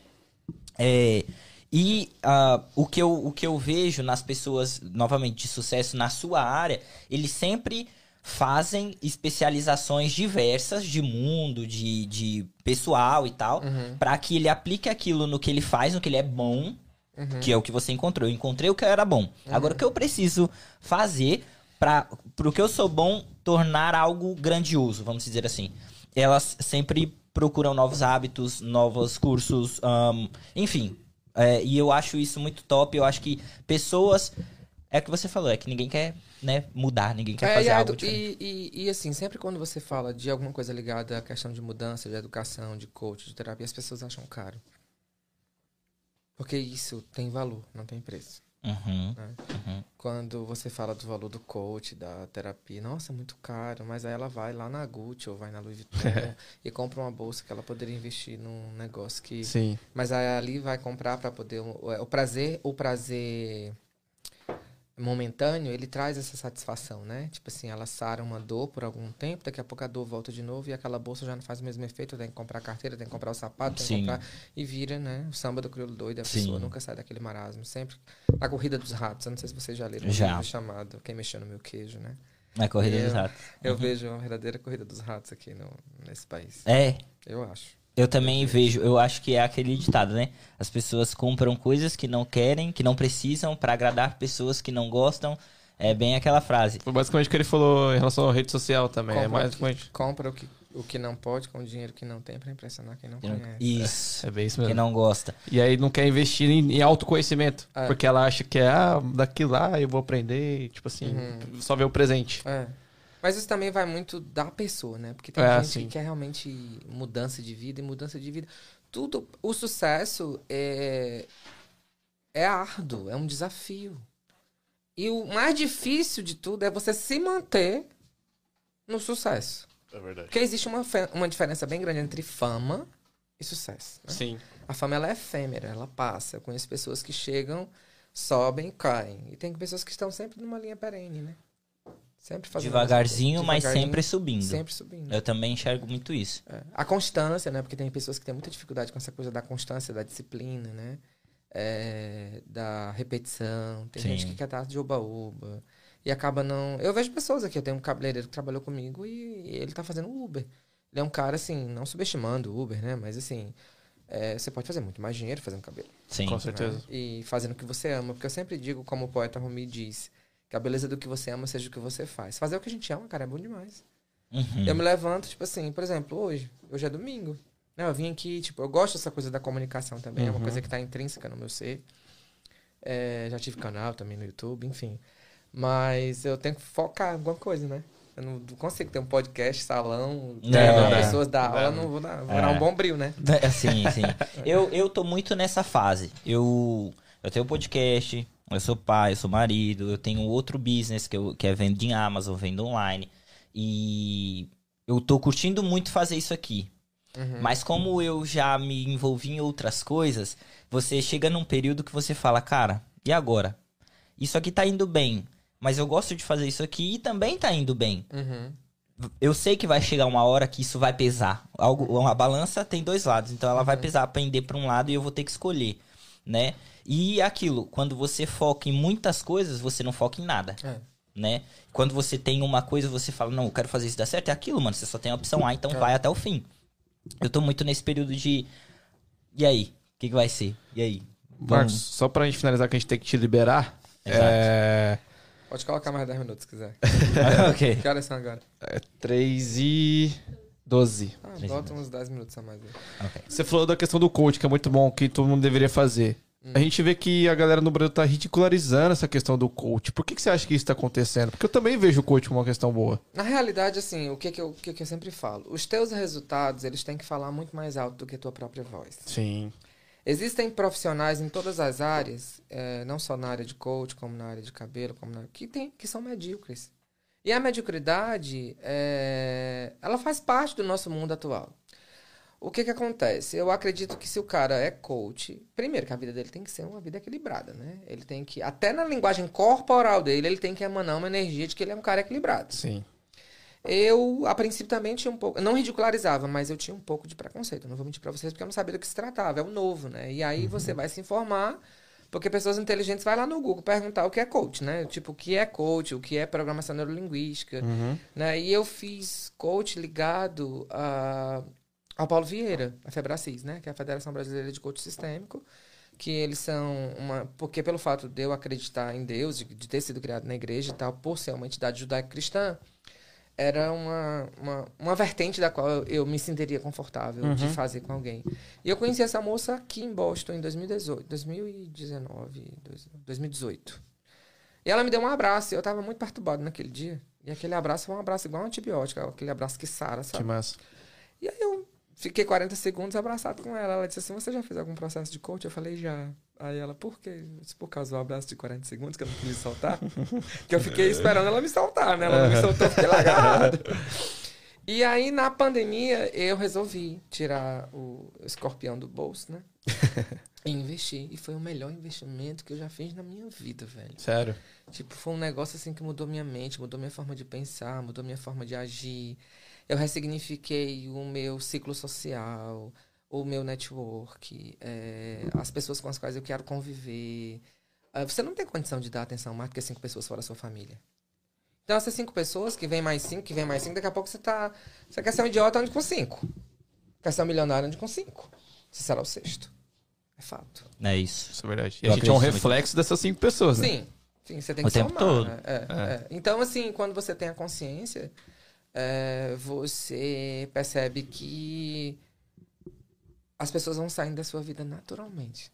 Speaker 2: É, e ah, o, que eu, o que eu vejo nas pessoas, novamente, de sucesso na sua área, eles sempre fazem especializações diversas de mundo, de, de pessoal e tal,
Speaker 3: Uhum.
Speaker 2: pra que ele aplique aquilo no que ele faz, no que ele é bom,
Speaker 3: Uhum.
Speaker 2: que é o que você encontrou. Eu encontrei o que era bom. Agora, o que eu preciso fazer para pro que eu sou bom tornar algo grandioso, vamos dizer assim. Elas sempre procuram novos hábitos, novos cursos, ahn, enfim. É, e eu acho isso muito top. Eu acho que pessoas. É o que você falou, é que ninguém quer né, mudar, ninguém quer
Speaker 3: É,
Speaker 2: fazer
Speaker 3: e, a
Speaker 2: algo diferente.
Speaker 3: e, e, e, assim, sempre quando você fala de alguma coisa ligada à questão de mudança, de educação, de coach, de terapia, as pessoas acham caro. Porque isso tem valor, não tem preço.
Speaker 2: Uhum,
Speaker 3: né?
Speaker 2: uhum.
Speaker 3: Quando você fala do valor do coach, da terapia, nossa, é muito caro, mas aí ela vai lá na Gucci ou vai na Louis Vuitton [laughs] e compra uma bolsa que ela poderia investir num negócio que
Speaker 1: Sim.
Speaker 3: mas aí ali vai comprar para poder o, o prazer, o prazer momentâneo, ele traz essa satisfação, né? Tipo assim, ela sara uma dor por algum tempo, daqui a pouco a dor volta de novo e aquela bolsa já não faz o mesmo efeito, tem que comprar a carteira, tem que comprar o sapato, tem que comprar e vira, né? O samba do crioulo doido, a
Speaker 2: Sim.
Speaker 3: pessoa nunca sai daquele marasmo, sempre na corrida dos ratos, eu não sei se vocês já leram
Speaker 2: Já.
Speaker 3: livro chamado Quem mexeu no meu queijo, né?
Speaker 2: Na corrida
Speaker 3: Eu-
Speaker 2: dos ratos.
Speaker 3: Eu vejo uma verdadeira corrida dos ratos aqui no, nesse país.
Speaker 2: É,
Speaker 3: Eu acho.
Speaker 2: Eu também vejo, eu acho que é aquele ditado, né? As pessoas compram coisas que não querem, que não precisam, pra agradar pessoas que não gostam. É bem aquela frase.
Speaker 1: Foi basicamente o que ele falou em relação à rede social também. É
Speaker 3: Compra
Speaker 1: mais
Speaker 3: o que-
Speaker 1: basicamente.
Speaker 3: Compra o que, o que não pode com o dinheiro que não tem pra impressionar quem não conhece.
Speaker 2: Isso.
Speaker 1: É bem isso
Speaker 2: Quem
Speaker 1: mesmo.
Speaker 2: não gosta.
Speaker 1: E aí não quer investir em, em autoconhecimento.
Speaker 3: É.
Speaker 1: Porque ela acha que é, ah, daqui lá eu vou aprender. Tipo assim,
Speaker 3: Uhum.
Speaker 1: só ver o presente.
Speaker 3: É. Mas isso também vai muito da pessoa, né? Porque tem
Speaker 1: É,
Speaker 3: gente
Speaker 1: sim.
Speaker 3: que quer realmente mudança de vida e mudança de vida. Tudo, o sucesso é, é árduo, é um desafio. E o mais difícil de tudo é você se manter no sucesso.
Speaker 1: É verdade.
Speaker 3: Porque existe uma, uma diferença bem grande entre fama e sucesso. né?
Speaker 1: Sim.
Speaker 3: A fama ela é efêmera, ela passa. Eu conheço pessoas que chegam, sobem e caem. E tem pessoas que estão sempre numa linha perene, né? Sempre fazendo
Speaker 2: Devagarzinho, mas sempre subindo.
Speaker 3: Sempre subindo.
Speaker 2: Eu também enxergo muito isso.
Speaker 3: É. A constância, né? Porque tem pessoas que têm muita dificuldade com essa coisa da constância, da disciplina, né? É, da repetição. Tem
Speaker 2: Sim.
Speaker 3: gente que quer estar de oba-oba. E acaba não. Eu vejo pessoas aqui, eu tenho um cabeleireiro que trabalhou comigo e ele tá fazendo Uber. Ele é um cara, assim, não subestimando o Uber, né? Mas assim, é, você pode fazer muito mais dinheiro fazendo cabelo.
Speaker 2: Sim.
Speaker 1: Com certeza.
Speaker 3: né? E fazendo o que você ama. Porque eu sempre digo, como o poeta Rumi diz, que a beleza do que você ama seja o que você faz. Fazer o que a gente ama, cara, é bom demais.
Speaker 2: Uhum.
Speaker 3: Eu me levanto, tipo assim, por exemplo, hoje, hoje é domingo. né? Eu vim aqui, tipo, eu gosto dessa coisa da comunicação também, é uma
Speaker 1: Uhum.
Speaker 3: coisa que tá intrínseca no meu ser. É, já tive canal também no YouTube, enfim. Mas eu tenho que focar em alguma coisa, né? Eu não consigo ter um podcast, salão,
Speaker 2: Não,
Speaker 3: pessoas da aula,
Speaker 1: Não.
Speaker 3: vou dar, vou
Speaker 2: É.
Speaker 3: dar um bom brilho, né?
Speaker 2: É, Sim, sim. [laughs] Eu, eu tô muito nessa fase. Eu, eu tenho podcast, eu sou pai, eu sou marido, eu tenho outro business que, eu, que é venda em Amazon, venda online. E eu tô curtindo muito fazer isso aqui.
Speaker 3: Uhum.
Speaker 2: Mas como eu já me envolvi em outras coisas, você chega num período que você fala, cara, e agora? Isso aqui tá indo bem, mas eu gosto de fazer isso aqui e também tá indo bem.
Speaker 3: Uhum.
Speaker 2: Eu sei que vai chegar uma hora que isso vai pesar. Algo, uma balança tem dois lados, então ela vai pesar, pender para um lado e eu vou ter que escolher, né? E aquilo, quando você foca em muitas coisas, você não foca em nada,
Speaker 3: É.
Speaker 2: né? Quando você tem uma coisa, você fala, não, eu quero fazer isso dar certo, é aquilo, mano. Você só tem a opção A, então
Speaker 3: É.
Speaker 2: vai até o fim. Eu tô muito nesse período de. E aí? O que, que vai ser? E aí?
Speaker 1: Marcos, só pra gente finalizar que a gente tem que te liberar.
Speaker 2: Exato.
Speaker 1: É.
Speaker 3: Pode colocar mais 10 minutos se quiser. [laughs]
Speaker 2: ok.
Speaker 3: Que horas são agora?
Speaker 1: É 3 e 12.
Speaker 3: Ah, bota uns 10 minutos a mais aí.
Speaker 2: ok.
Speaker 1: Você falou da questão do coach, que é muito bom, que todo mundo deveria fazer. A gente vê que a galera no Brasil tá ridicularizando essa questão do coach. Por que, que você acha que isso tá acontecendo? Porque eu também vejo o coach como uma questão boa.
Speaker 3: Na realidade, assim, o que, que, eu, o que, que eu sempre falo? Os teus resultados, eles têm que falar muito mais alto do que a tua própria voz.
Speaker 1: Sim.
Speaker 3: Existem profissionais em todas as áreas, eh, não só na área de coach, como na área de cabelo, como na... que, tem, que são medíocres. E a mediocridade, eh, ela faz parte do nosso mundo atual. O que que acontece? Eu acredito que se o cara é coach, primeiro que a vida dele tem que ser uma vida equilibrada, né? Ele tem que, até na linguagem corporal dele, ele tem que emanar uma energia de que ele é um cara equilibrado.
Speaker 1: Sim.
Speaker 3: Eu, a princípio, também tinha um pouco. Não ridicularizava, mas eu tinha um pouco de preconceito. Não vou mentir pra vocês, porque eu não sabia do que se tratava. É o novo, né? E aí você vai se informar, porque pessoas inteligentes vai lá no Google perguntar o que é coach, né? Tipo, o que é coach, o que é programação neurolinguística, né? E eu fiz coach ligado a, ao Paulo Vieira, a Febracis, né? Que é a Federação Brasileira de Coach Sistêmico. Que eles são uma. Porque pelo fato de eu acreditar em Deus, de, de ter sido criado na igreja e tal, por ser uma entidade judaico-cristã, era uma, uma, uma vertente da qual eu, eu me sentiria confortável de fazer com alguém. E eu conheci essa moça aqui em Boston em 2018, 2019, dois- 2018. E ela me deu um abraço e eu tava muito perturbado naquele dia. E aquele abraço foi um abraço igual um antibiótico, aquele abraço que sara,
Speaker 1: Que
Speaker 3: sabe?
Speaker 1: massa.
Speaker 3: E aí eu fiquei 40 segundos abraçado com ela. Ela disse assim, você já fez algum processo de coach? Eu falei, já. Aí ela, por quê? Disse, por causa do abraço de 40 segundos que eu não quis soltar. [laughs] que eu fiquei esperando ela me soltar, né? Ela não me soltou, fiquei lá agarrado. [laughs] E aí, na pandemia, eu resolvi tirar o escorpião do bolso, né? [laughs] e investir. E foi o melhor investimento que eu já fiz na minha vida, velho.
Speaker 1: Sério.
Speaker 3: Tipo, foi um negócio assim que mudou minha mente, mudou minha forma de pensar, mudou minha forma de agir. Eu ressignifiquei o meu ciclo social, o meu network, é, as pessoas com as quais eu quero conviver. Ah, você não tem condição de dar atenção mais do que cinco pessoas fora da sua família. Então, essas cinco pessoas, que vem mais cinco, que vem mais cinco, daqui a pouco você tá. Você quer ser um idiota onde com cinco. Quer ser um milionário onde com cinco. Você será o sexto. É fato.
Speaker 2: É isso.
Speaker 1: Isso é verdade. E
Speaker 2: Eu
Speaker 1: a gente é um reflexo dessas cinco pessoas, né?
Speaker 3: Sim. Sim, você tem
Speaker 2: O
Speaker 3: que
Speaker 2: tempo
Speaker 3: somar,
Speaker 2: todo.
Speaker 3: né? É, é. Então, assim, quando você tem a consciência, é, você percebe que as pessoas vão saindo da sua vida naturalmente.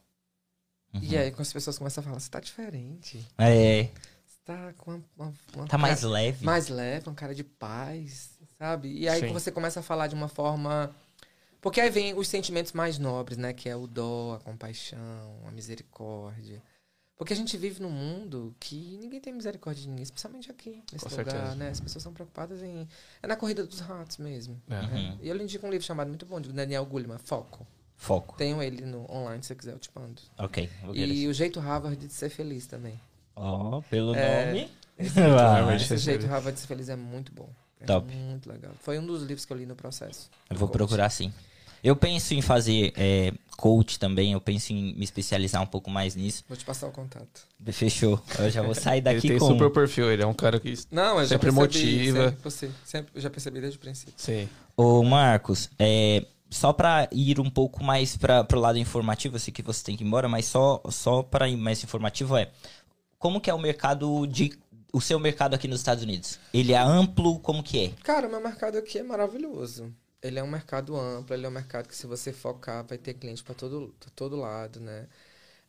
Speaker 3: E
Speaker 2: Uhum.
Speaker 3: aí, quando as pessoas começam a falar, você tá diferente.
Speaker 2: É,
Speaker 3: Você tá com uma, uma- uma
Speaker 2: tá mais
Speaker 3: cara-
Speaker 2: leve.
Speaker 3: mais leve, uma cara de paz, sabe? E aí
Speaker 1: Sim.
Speaker 3: você começa a falar de uma forma. Porque aí vem os sentimentos mais nobres, né? Que é o dó, a compaixão, a misericórdia. Porque a gente vive num mundo que ninguém tem misericórdia de ninguém, especialmente aqui, nesse
Speaker 1: Com
Speaker 3: lugar,
Speaker 1: certeza.
Speaker 3: né? As pessoas são preocupadas em. É na corrida dos ratos mesmo.
Speaker 1: É.
Speaker 2: Uhum.
Speaker 3: E eu lhe indico um livro chamado muito bom, de Daniel Goleman, Foco.
Speaker 2: Foco.
Speaker 3: Tenho ele no online, se você quiser, eu te mando.
Speaker 2: Ok.
Speaker 3: E
Speaker 2: esse.
Speaker 3: o jeito Harvard de ser feliz também.
Speaker 2: Ó, pelo
Speaker 3: É,
Speaker 2: nome. [laughs]
Speaker 1: Harvard.
Speaker 2: Ah,
Speaker 1: Esse
Speaker 3: Esse jeito. Harvard de ser feliz é muito bom. É
Speaker 2: Top.
Speaker 3: muito legal. Foi um dos livros que eu li no processo.
Speaker 2: eu vou
Speaker 3: Coach.
Speaker 2: procurar sim. Eu penso em fazer é, coach também, eu penso em me especializar um pouco mais nisso.
Speaker 3: Vou te passar o contato.
Speaker 2: Fechou. Eu já vou sair [laughs]
Speaker 1: Ele
Speaker 2: daqui
Speaker 1: tem
Speaker 2: com.
Speaker 1: super perfil, ele é um cara que.
Speaker 3: Não, eu
Speaker 1: Sempre
Speaker 3: já percebi,
Speaker 1: motiva.
Speaker 3: Sempre, você, sempre, eu já percebi desde o princípio.
Speaker 1: Sim.
Speaker 2: Ô, Marcos, é, só pra ir um pouco mais para pro lado informativo, eu sei que você tem que ir embora, mas só, só para ir mais informativo é como que é o mercado de o seu mercado aqui nos Estados Unidos? Ele é amplo, como que é?
Speaker 3: Cara, o meu mercado aqui é maravilhoso. Ele é um mercado amplo, ele é um mercado que se você focar vai ter cliente para todo, pra todo lado, né?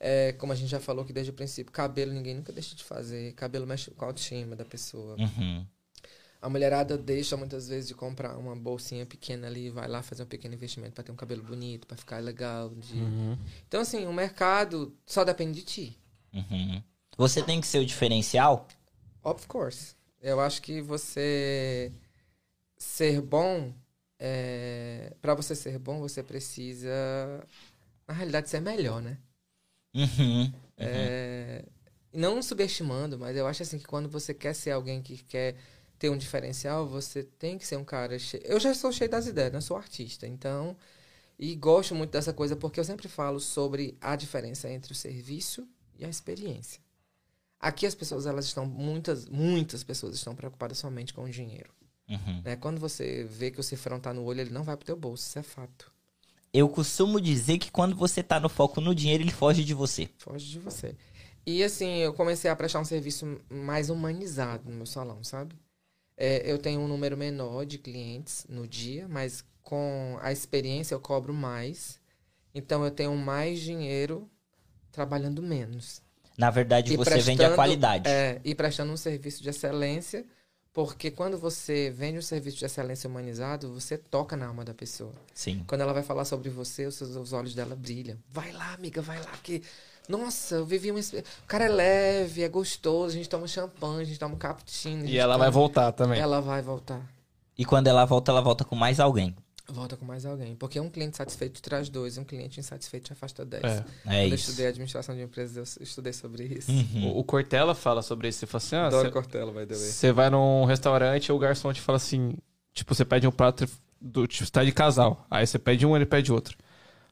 Speaker 3: É, como a gente já falou aqui desde o princípio, cabelo ninguém nunca deixa de fazer. Cabelo mexe com a autoestima da pessoa.
Speaker 2: Uhum.
Speaker 3: A mulherada deixa muitas vezes de comprar uma bolsinha pequena ali vai lá fazer um pequeno investimento para ter um cabelo bonito, para ficar legal. de- Então, assim, o mercado só depende de ti.
Speaker 2: Uhum. Você tem que ser o diferencial?
Speaker 3: Of course. Eu acho que você ser bom, é... para você ser bom, você precisa, na realidade, ser melhor, né?
Speaker 2: Uhum.
Speaker 3: É, Não subestimando, mas eu acho assim que quando você quer ser alguém que quer ter um diferencial, você tem que ser um cara cheio. Eu já sou cheio das ideias, né? Eu sou artista, então. E gosto muito dessa coisa porque eu sempre falo sobre a diferença entre o serviço e a experiência. Aqui as pessoas, elas estão, muitas, muitas pessoas estão preocupadas somente com o dinheiro.
Speaker 2: Uhum.
Speaker 3: Né? Quando você vê que o cifrão tá no olho, ele não vai pro teu bolso, isso é fato.
Speaker 2: Eu costumo dizer que quando você tá no foco no dinheiro, ele foge de você.
Speaker 3: Foge de você. E assim, eu comecei a prestar um serviço mais humanizado no meu salão, sabe? É, eu tenho um número menor de clientes no dia, mas com a experiência eu cobro mais. Então eu tenho mais dinheiro trabalhando menos.
Speaker 2: Na verdade,
Speaker 3: E
Speaker 2: você vende a qualidade.
Speaker 3: É, e prestando um serviço de excelência, porque quando você vende um serviço de excelência humanizado, você toca na alma da pessoa.
Speaker 2: Sim.
Speaker 3: Quando ela vai falar sobre você, os, seus- os olhos dela brilham. Vai lá, amiga, vai lá, que. Nossa, eu vivi uma. O cara é leve, é gostoso, a gente toma champanhe, a gente toma um cappuccino.
Speaker 1: E ela
Speaker 3: toma-
Speaker 1: vai voltar também.
Speaker 3: Ela vai voltar.
Speaker 2: E quando ela volta, ela volta com mais alguém.
Speaker 3: Volta com mais alguém. Porque um cliente satisfeito traz dois, um cliente insatisfeito afasta dez.
Speaker 1: É.
Speaker 2: É
Speaker 3: Quando eu estudei administração de empresas, eu estudei sobre isso.
Speaker 2: Uhum.
Speaker 1: O, o Cortella fala sobre isso. Você fala assim: ah,
Speaker 3: Adoro
Speaker 1: você-
Speaker 3: Cortella, way.
Speaker 1: Você vai num restaurante e o garçom te fala assim: tipo, você pede um prato do tipo, você tá de casal. Aí você pede um, ele pede outro.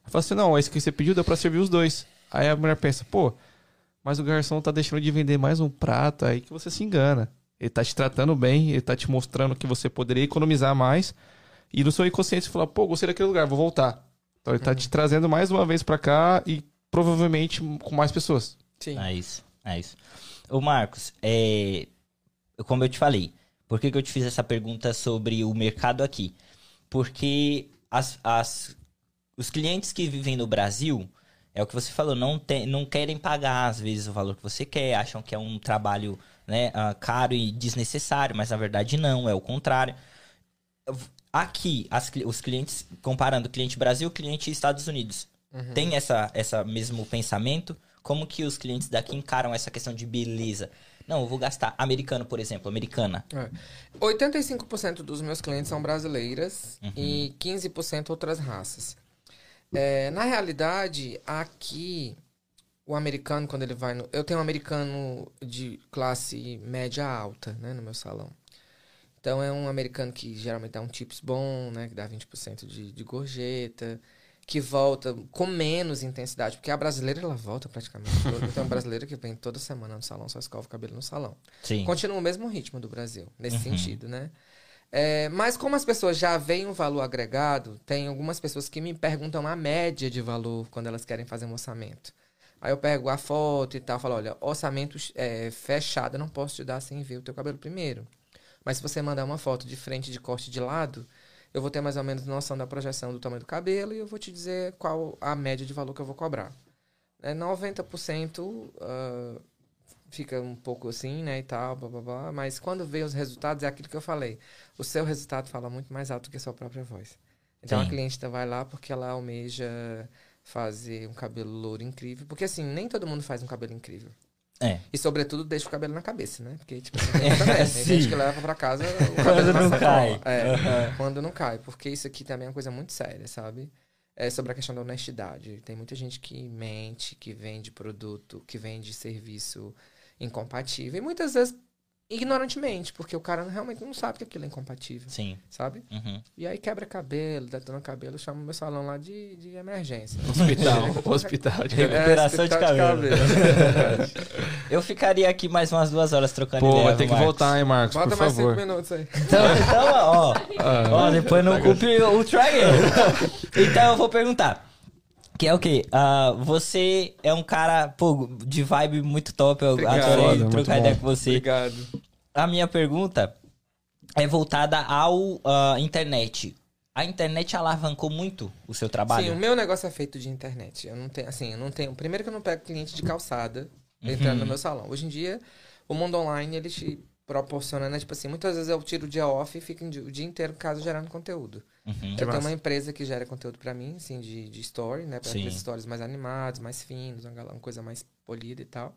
Speaker 1: Aí fala assim: não, esse que você pediu deu pra servir os dois. Aí a mulher pensa: pô, mas o garçom tá deixando de vender mais um prato, aí que você se engana. Ele tá te tratando bem, ele tá te mostrando que você poderia economizar mais. E no seu inconsciente você fala: pô, gostei daquele lugar, vou voltar. Então ele tá te trazendo mais uma vez pra cá e provavelmente com mais pessoas.
Speaker 3: Sim.
Speaker 2: É isso, é isso. Ô Marcos, é... como eu te falei, por que, que eu te fiz essa pergunta sobre o mercado aqui? Porque as, as, os clientes que vivem no Brasil, é o que você falou, não, tem, não querem pagar às vezes o valor que você quer, acham que é um trabalho né, ah, caro e desnecessário, mas na verdade não, é o contrário. Aqui, as os clientes, comparando cliente Brasil, cliente Estados Unidos, tem essa, essa mesmo pensamento? Como que os clientes daqui encaram essa questão de beleza? Não, eu vou gastar. Americano, por exemplo, americana.
Speaker 3: É. 85% dos meus clientes são brasileiras e 15% outras raças. É, na realidade, aqui, o americano, quando ele vai no. Eu tenho um americano de classe média alta, né, no meu salão. Então, é um americano que geralmente dá um tips bom, né, que dá 20% de, de gorjeta. que volta com menos intensidade, porque a brasileira ela volta praticamente. toda. Então a brasileira que vem toda semana no salão, só escova o cabelo no salão.
Speaker 2: Sim.
Speaker 3: Continua o mesmo ritmo do Brasil, nesse sentido, né? É, mas como as pessoas já veem um valor agregado, tem algumas pessoas que me perguntam a média de valor quando elas querem fazer um orçamento. Aí eu pego a foto e tal, falo, olha, orçamento é, fechado, eu não posso te dar sem ver o teu cabelo primeiro. Mas se você mandar uma foto de frente, de corte de lado, eu vou ter mais ou menos noção da projeção do tamanho do cabelo e eu vou te dizer qual a média de valor que eu vou cobrar. É 90% ah, fica um pouco assim, né, e tal, blá, blá, blá, mas quando vê os resultados é aquilo que eu falei. O seu resultado fala muito mais alto que a sua própria voz. Então
Speaker 2: Sim.
Speaker 3: a cliente vai lá porque ela almeja fazer um cabelo louro incrível, porque assim, nem todo mundo faz um cabelo incrível.
Speaker 2: É.
Speaker 3: E sobretudo deixa o cabelo na cabeça, né? Porque tipo, [laughs] assim, tem, gente que leva pra casa o cabelo
Speaker 2: não
Speaker 3: na
Speaker 2: cai.
Speaker 3: É, quando não cai, porque isso aqui também é uma coisa muito séria, sabe? É sobre a questão da honestidade. Tem muita gente que mente, que vende produto, que vende serviço incompatível. E muitas vezes ignorantemente, porque o cara realmente não sabe que aquilo é incompatível,
Speaker 2: Sim.
Speaker 3: sabe?
Speaker 2: Uhum.
Speaker 3: E aí quebra cabelo, detona cabelo, chama o meu salão lá de, de emergência.
Speaker 1: Hospital, [laughs] hospital. de-
Speaker 3: É,
Speaker 2: Recuperação de
Speaker 3: hospital
Speaker 2: cabelo. [laughs] Eu ficaria aqui mais umas duas horas trocando
Speaker 1: Pô,
Speaker 2: ideia.
Speaker 1: vai ter que
Speaker 2: Marcos.
Speaker 1: voltar, hein, Marcos,
Speaker 3: Bota
Speaker 1: por
Speaker 3: mais
Speaker 1: favor.
Speaker 3: cinco minutos aí. [laughs]
Speaker 2: Então, então ó,
Speaker 1: Ah,
Speaker 2: ó, depois não culpe o Trigger. Então eu vou perguntar. Que é o quê? Ah, você é um cara, pô, de vibe muito top. Eu
Speaker 3: Obrigado.
Speaker 2: adorei
Speaker 1: Foda,
Speaker 2: trocar
Speaker 1: bom.
Speaker 2: ideia com você.
Speaker 3: Obrigado.
Speaker 2: A minha pergunta é voltada ao ah, internet. A internet alavancou muito o seu trabalho?
Speaker 3: Sim, o meu negócio é feito de internet. Eu não tenho, assim, eu não tenho. Primeiro que eu não pego cliente de calçada entrando no meu salão. Hoje em dia, o mundo online ele te proporciona, né? Tipo assim, muitas vezes eu tiro o dia off e fico o dia inteiro em casa gerando conteúdo.
Speaker 2: Uhum.
Speaker 3: eu tenho
Speaker 1: massa.
Speaker 3: uma empresa que gera conteúdo pra mim, assim, de, de story, né? Pra aqueles stories mais animados, mais finos, uma, uma coisa mais polida e tal.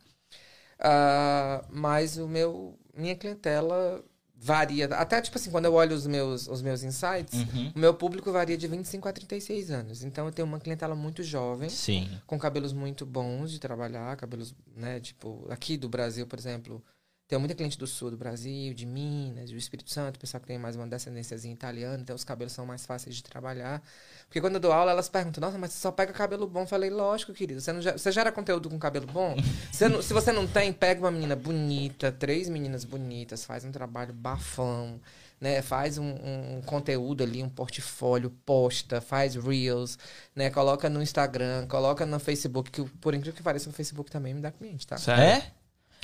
Speaker 3: Ah, mas o meu, minha clientela varia. Até, tipo assim, quando eu olho os meus, os meus insights,
Speaker 2: Uhum.
Speaker 3: o meu público varia de 25 a 36 anos. Então eu tenho uma clientela muito jovem,
Speaker 2: Sim.
Speaker 3: com cabelos muito bons de trabalhar, cabelos, né, tipo, aqui do Brasil, por exemplo, tem muita cliente do sul do Brasil, de Minas, do Espírito Santo, pessoal que tem mais uma descendênciazinha italiana, então os cabelos são mais fáceis de trabalhar. Porque quando eu dou aula, elas perguntam, nossa, mas você só pega cabelo bom? Eu falei, lógico, querido, você, não gera, você gera conteúdo com cabelo bom? [laughs] Você não- se você não tem, pega uma menina bonita, três meninas bonitas, faz um trabalho bafão, né? Faz um, um- conteúdo ali, um portfólio, posta, faz reels, né? Coloca no Instagram, coloca no Facebook, que por incrível que pareça, no Facebook também me dá cliente, tá?
Speaker 1: Sério?
Speaker 2: É?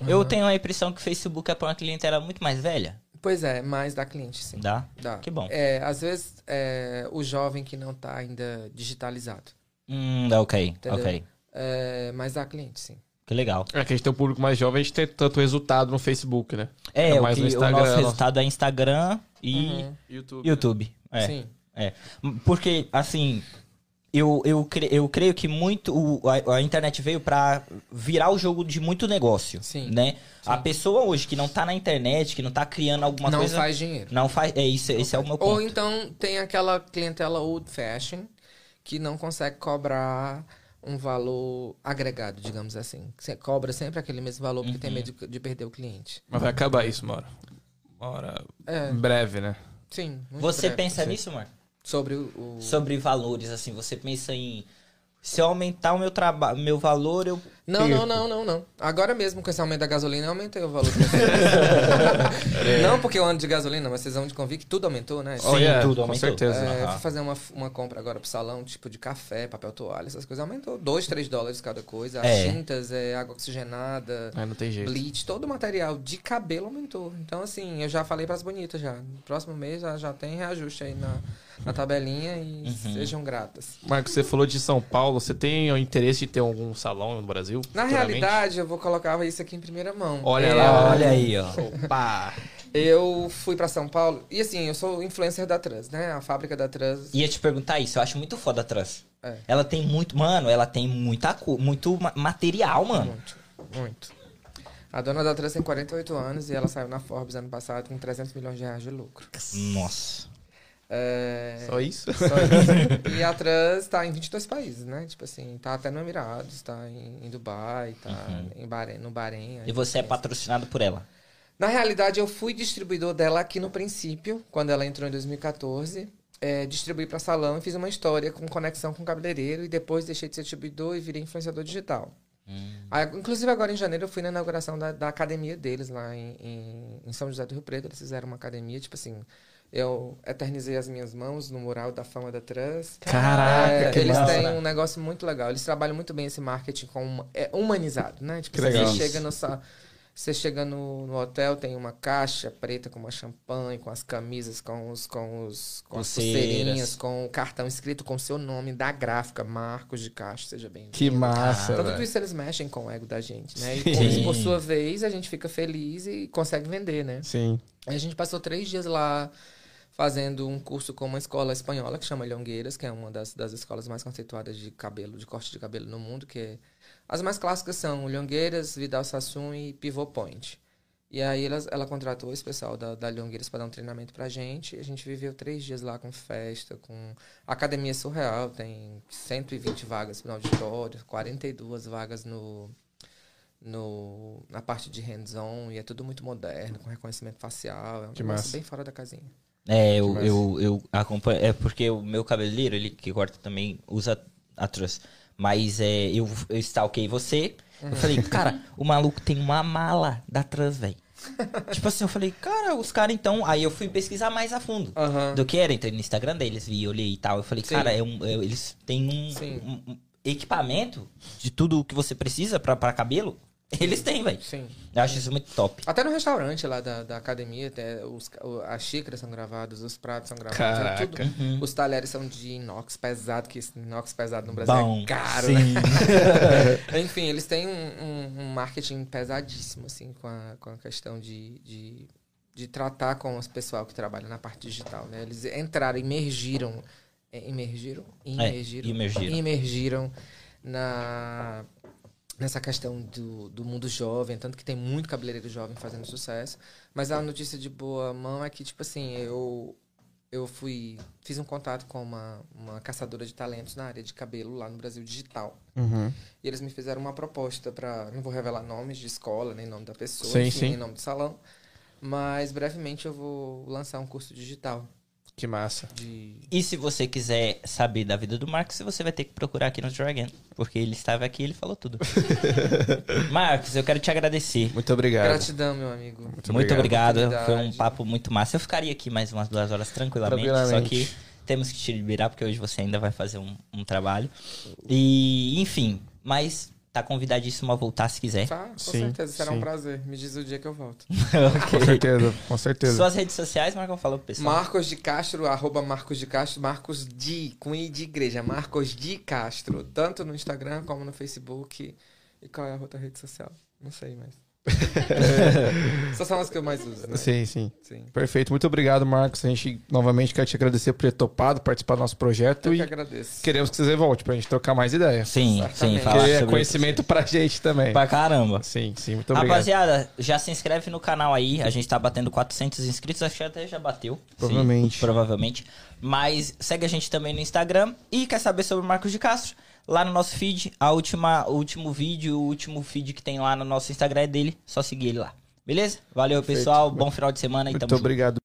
Speaker 2: Eu tenho a impressão que o Facebook é pra uma clientela muito mais velha.
Speaker 3: Pois é, mas dá cliente, sim.
Speaker 2: Dá?
Speaker 3: Dá.
Speaker 2: Que bom.
Speaker 3: É, às vezes, é, o jovem que não tá ainda digitalizado.
Speaker 2: Hum, ok,
Speaker 3: Entendeu?
Speaker 2: ok.
Speaker 3: É, mas dá cliente, sim.
Speaker 2: Que legal.
Speaker 1: É que a gente tem um público mais jovem, a gente tem tanto resultado no Facebook, né?
Speaker 2: É,
Speaker 1: É
Speaker 2: o,
Speaker 1: mais
Speaker 2: que,
Speaker 1: no
Speaker 2: o
Speaker 1: Instagram,
Speaker 2: nosso
Speaker 1: nosso-
Speaker 2: resultado é Instagram e
Speaker 3: Uhum.
Speaker 1: YouTube.
Speaker 2: YouTube. É.
Speaker 3: Sim.
Speaker 2: É. Porque, assim, eu, eu, cre- eu creio que muito. o- a, a internet veio pra virar o jogo de muito negócio.
Speaker 3: Sim.
Speaker 2: Né? A pessoa hoje que não tá na internet, que não tá criando alguma
Speaker 3: não
Speaker 2: coisa.
Speaker 3: faz dinheiro.
Speaker 2: Não faz. É isso, esse é o meu
Speaker 3: Ou
Speaker 2: ponto.
Speaker 3: então tem aquela clientela old fashion que não consegue cobrar um valor agregado, digamos assim. Você cobra sempre aquele mesmo valor porque
Speaker 2: Uhum.
Speaker 3: tem medo de, de perder o cliente.
Speaker 1: Mas vai acabar isso. Uma hora
Speaker 3: É,
Speaker 1: em breve, né?
Speaker 3: sim. muito
Speaker 2: Você
Speaker 3: breve.
Speaker 2: pensa
Speaker 3: Sim.
Speaker 2: nisso, Marco?
Speaker 3: Sobre o...
Speaker 2: Sobre valores, assim, você pensa em. Se eu aumentar o meu trabalho, meu valor, eu.
Speaker 3: Não,
Speaker 2: perco.
Speaker 3: não, não, não, não. Agora mesmo com esse aumento da gasolina, eu aumentei o valor. [laughs] não porque eu ando de gasolina, mas vocês vão de convir que tudo aumentou, né?
Speaker 2: Sim,
Speaker 1: Oh, yeah,
Speaker 2: tudo
Speaker 1: com
Speaker 2: aumentou.
Speaker 1: certeza.
Speaker 3: É,
Speaker 2: Aham.
Speaker 3: fui fazer uma, uma compra agora pro salão, tipo de café, papel toalha, essas coisas. Aumentou 2, 3 dólares cada coisa. As
Speaker 2: É.
Speaker 3: tintas, é, água oxigenada,
Speaker 1: É, não tem jeito.
Speaker 3: bleach, todo o material de cabelo aumentou. Então, assim, eu já falei pras bonitas já. No próximo mês já, já tem reajuste aí na, na tabelinha e
Speaker 2: Uhum.
Speaker 3: sejam gratas.
Speaker 1: Marcos, você falou de São Paulo. Você tem o interesse de ter algum salão no Brasil?
Speaker 3: Na realidade, eu vou colocar isso aqui em primeira mão.
Speaker 1: Olha
Speaker 3: É,
Speaker 1: lá.
Speaker 2: Olha aí, ó.
Speaker 1: Opa!
Speaker 3: Eu fui pra São Paulo e assim, eu sou influencer da Trans, né? A fábrica da Trans.
Speaker 2: Ia te perguntar isso, eu acho muito foda a trans.
Speaker 3: É.
Speaker 2: Ela tem muito. Mano, ela tem muita muito ma- material, mano.
Speaker 3: Muito, muito. A dona da Trans tem 48 anos e ela saiu na Forbes ano passado com 300 milhões de reais de lucro.
Speaker 2: Nossa.
Speaker 3: É...
Speaker 1: Só isso?
Speaker 3: só isso. [laughs] E a Trans tá em 22 países, né? Tipo assim, tá até no Emirados, tá em, em Dubai, tá em Bahrein, no Bahrein.
Speaker 2: E você é patrocinado por ela.
Speaker 3: Na realidade, eu fui distribuidor dela aqui no princípio, quando ela entrou em 2014. é, distribuí para salão e fiz uma história com conexão com o cabeleireiro e depois deixei de ser distribuidor e virei influenciador digital. Aí, inclusive agora em janeiro eu fui na inauguração da, da academia deles lá em, em, em São José do Rio Preto. Eles fizeram uma academia, tipo assim, eu eternizei as minhas mãos no mural da fama da trans.
Speaker 1: Caraca,
Speaker 3: É,
Speaker 1: que
Speaker 3: eles
Speaker 1: massa.
Speaker 3: têm um negócio muito legal. Eles trabalham muito bem esse marketing com é, humanizado, né? Tipo,
Speaker 1: Que
Speaker 3: você
Speaker 1: legal.
Speaker 3: chega no você chega no, no hotel, tem uma caixa preta com uma champanhe, com as camisas, com os com os com as pulseirinhas, com o cartão escrito com o seu nome da gráfica, Marcos de Castro, seja bem
Speaker 1: Que massa,
Speaker 3: então, tudo isso eles mexem com o ego da gente, né? E
Speaker 1: Sim.
Speaker 3: por, por sua vez, a gente fica feliz e consegue vender, né?
Speaker 1: Sim.
Speaker 3: Aí a gente passou três dias lá fazendo um curso com uma escola espanhola que chama Longueiras, que é uma das, das escolas mais conceituadas de cabelo, de corte de cabelo no mundo, que é... As mais clássicas são Longueiras, Vidal Sassoon e Pivot Point. E aí ela, ela contratou esse pessoal da, da Longueiras para dar um treinamento pra gente. E a gente viveu três dias lá com festa, com... A academia surreal, tem 120 vagas no auditório, 42 vagas no no, na parte de hands-on e é tudo muito moderno, com reconhecimento facial. É um
Speaker 1: Que
Speaker 3: negócio
Speaker 1: massa.
Speaker 3: bem fora da casinha.
Speaker 2: É, eu, eu, eu acompanho. É porque o meu cabeleireiro, ele que corta também, usa a. Mas é, eu, eu stalkei você. Eu falei, cara, [laughs] o maluco tem uma mala da trans, velho. tipo assim, eu falei, cara, os caras então. Aí eu fui pesquisar mais a fundo
Speaker 3: Aham.
Speaker 2: do que era. Entrei no Instagram deles, vi, olhei e tal. Eu falei,
Speaker 3: Sim.
Speaker 2: cara, é um, é- eles têm um, um- um equipamento de tudo o que você precisa pra cabelo. [laughs] Eles têm, velho.
Speaker 3: Sim.
Speaker 2: Eu acho isso muito top.
Speaker 3: Até no restaurante lá da, da academia, até os, as xícaras são gravadas, os pratos são gravados. é
Speaker 1: Caraca.
Speaker 3: tudo-
Speaker 2: Uhum.
Speaker 3: Os talheres são de inox pesado, que inox pesado no Brasil
Speaker 2: Bom,
Speaker 3: é caro,
Speaker 2: sim.
Speaker 3: né? [laughs] [laughs] Enfim, eles têm um, um- um marketing pesadíssimo, assim, com a, com a questão de, de, de tratar com os pessoal que trabalha na parte digital, né? Eles entraram, emergiram, é, emergiram? Imergiram.
Speaker 2: imergiram.
Speaker 3: imergiram na, nessa questão do, do mundo jovem, tanto que tem muito cabeleireiro jovem fazendo sucesso. Mas a notícia de boa mão é que, tipo assim, eu, eu fui. Fiz um contato com uma, uma caçadora de talentos na área de cabelo lá no Brasil Digital.
Speaker 1: Uhum.
Speaker 3: E eles me fizeram uma proposta para Não vou revelar nomes de escola, nem nome da pessoa,
Speaker 1: Sim,
Speaker 3: enfim,
Speaker 1: sim.
Speaker 3: nem nome de salão. Mas brevemente eu vou lançar um curso digital
Speaker 1: Que massa.
Speaker 3: de.
Speaker 2: E se você quiser saber da vida do Marcos, você vai ter que procurar aqui no Dragon. Porque ele estava aqui e ele falou tudo. [laughs] Marcos, eu quero te agradecer.
Speaker 1: Muito obrigado.
Speaker 3: Gratidão, meu amigo.
Speaker 1: Muito
Speaker 2: Muito
Speaker 1: obrigado.
Speaker 2: obrigado. Foi um papo muito massa. Eu ficaria aqui mais umas duas horas tranquilamente. Só
Speaker 1: Tranquilamente.
Speaker 2: que temos que te liberar, porque hoje você ainda vai fazer um, um trabalho. E, enfim, mas tá convidadíssimo a voltar se quiser.
Speaker 3: Tá, com
Speaker 1: Sim,
Speaker 3: certeza. Será
Speaker 1: sim.
Speaker 3: um prazer. Me diz o dia que eu volto. [laughs]
Speaker 1: Com certeza, com certeza.
Speaker 2: Suas redes sociais, Marcos, falou pro pessoal.
Speaker 3: Marcos de Castro, arroba Marcos de Castro, Marcos de, com I de igreja, Marcos de Castro. Tanto no Instagram como no Facebook. E qual é a outra rede social? Não sei mais. [laughs] Essas são as que eu mais uso, né?
Speaker 1: Sim, sim.
Speaker 3: Sim.
Speaker 1: Perfeito. Muito obrigado, Marcos. A gente novamente quer te agradecer por ter topado participar do nosso projeto
Speaker 3: Eu
Speaker 1: e
Speaker 3: que agradeço.
Speaker 1: queremos que você volte pra gente trocar mais ideias.
Speaker 2: Sim, sim,
Speaker 3: Certamente.
Speaker 2: falar
Speaker 1: Porque é
Speaker 2: sobre
Speaker 1: conhecimento pra gente também.
Speaker 2: Pra caramba.
Speaker 1: Sim, sim. Muito obrigado.
Speaker 2: Rapaziada, já se inscreve no canal aí. A gente tá batendo 400 inscritos. Acho que até já bateu.
Speaker 1: Provavelmente.
Speaker 2: Sim, provavelmente. Mas segue a gente também no Instagram. E quer saber sobre o Marcos de Castro? Lá no nosso feed, a última, o último vídeo, o último feed que tem lá no nosso Instagram é dele. Só seguir ele lá. Beleza? Valeu, pessoal. Bom final de semana e
Speaker 1: Muito
Speaker 2: tamo junto.
Speaker 1: obrigado.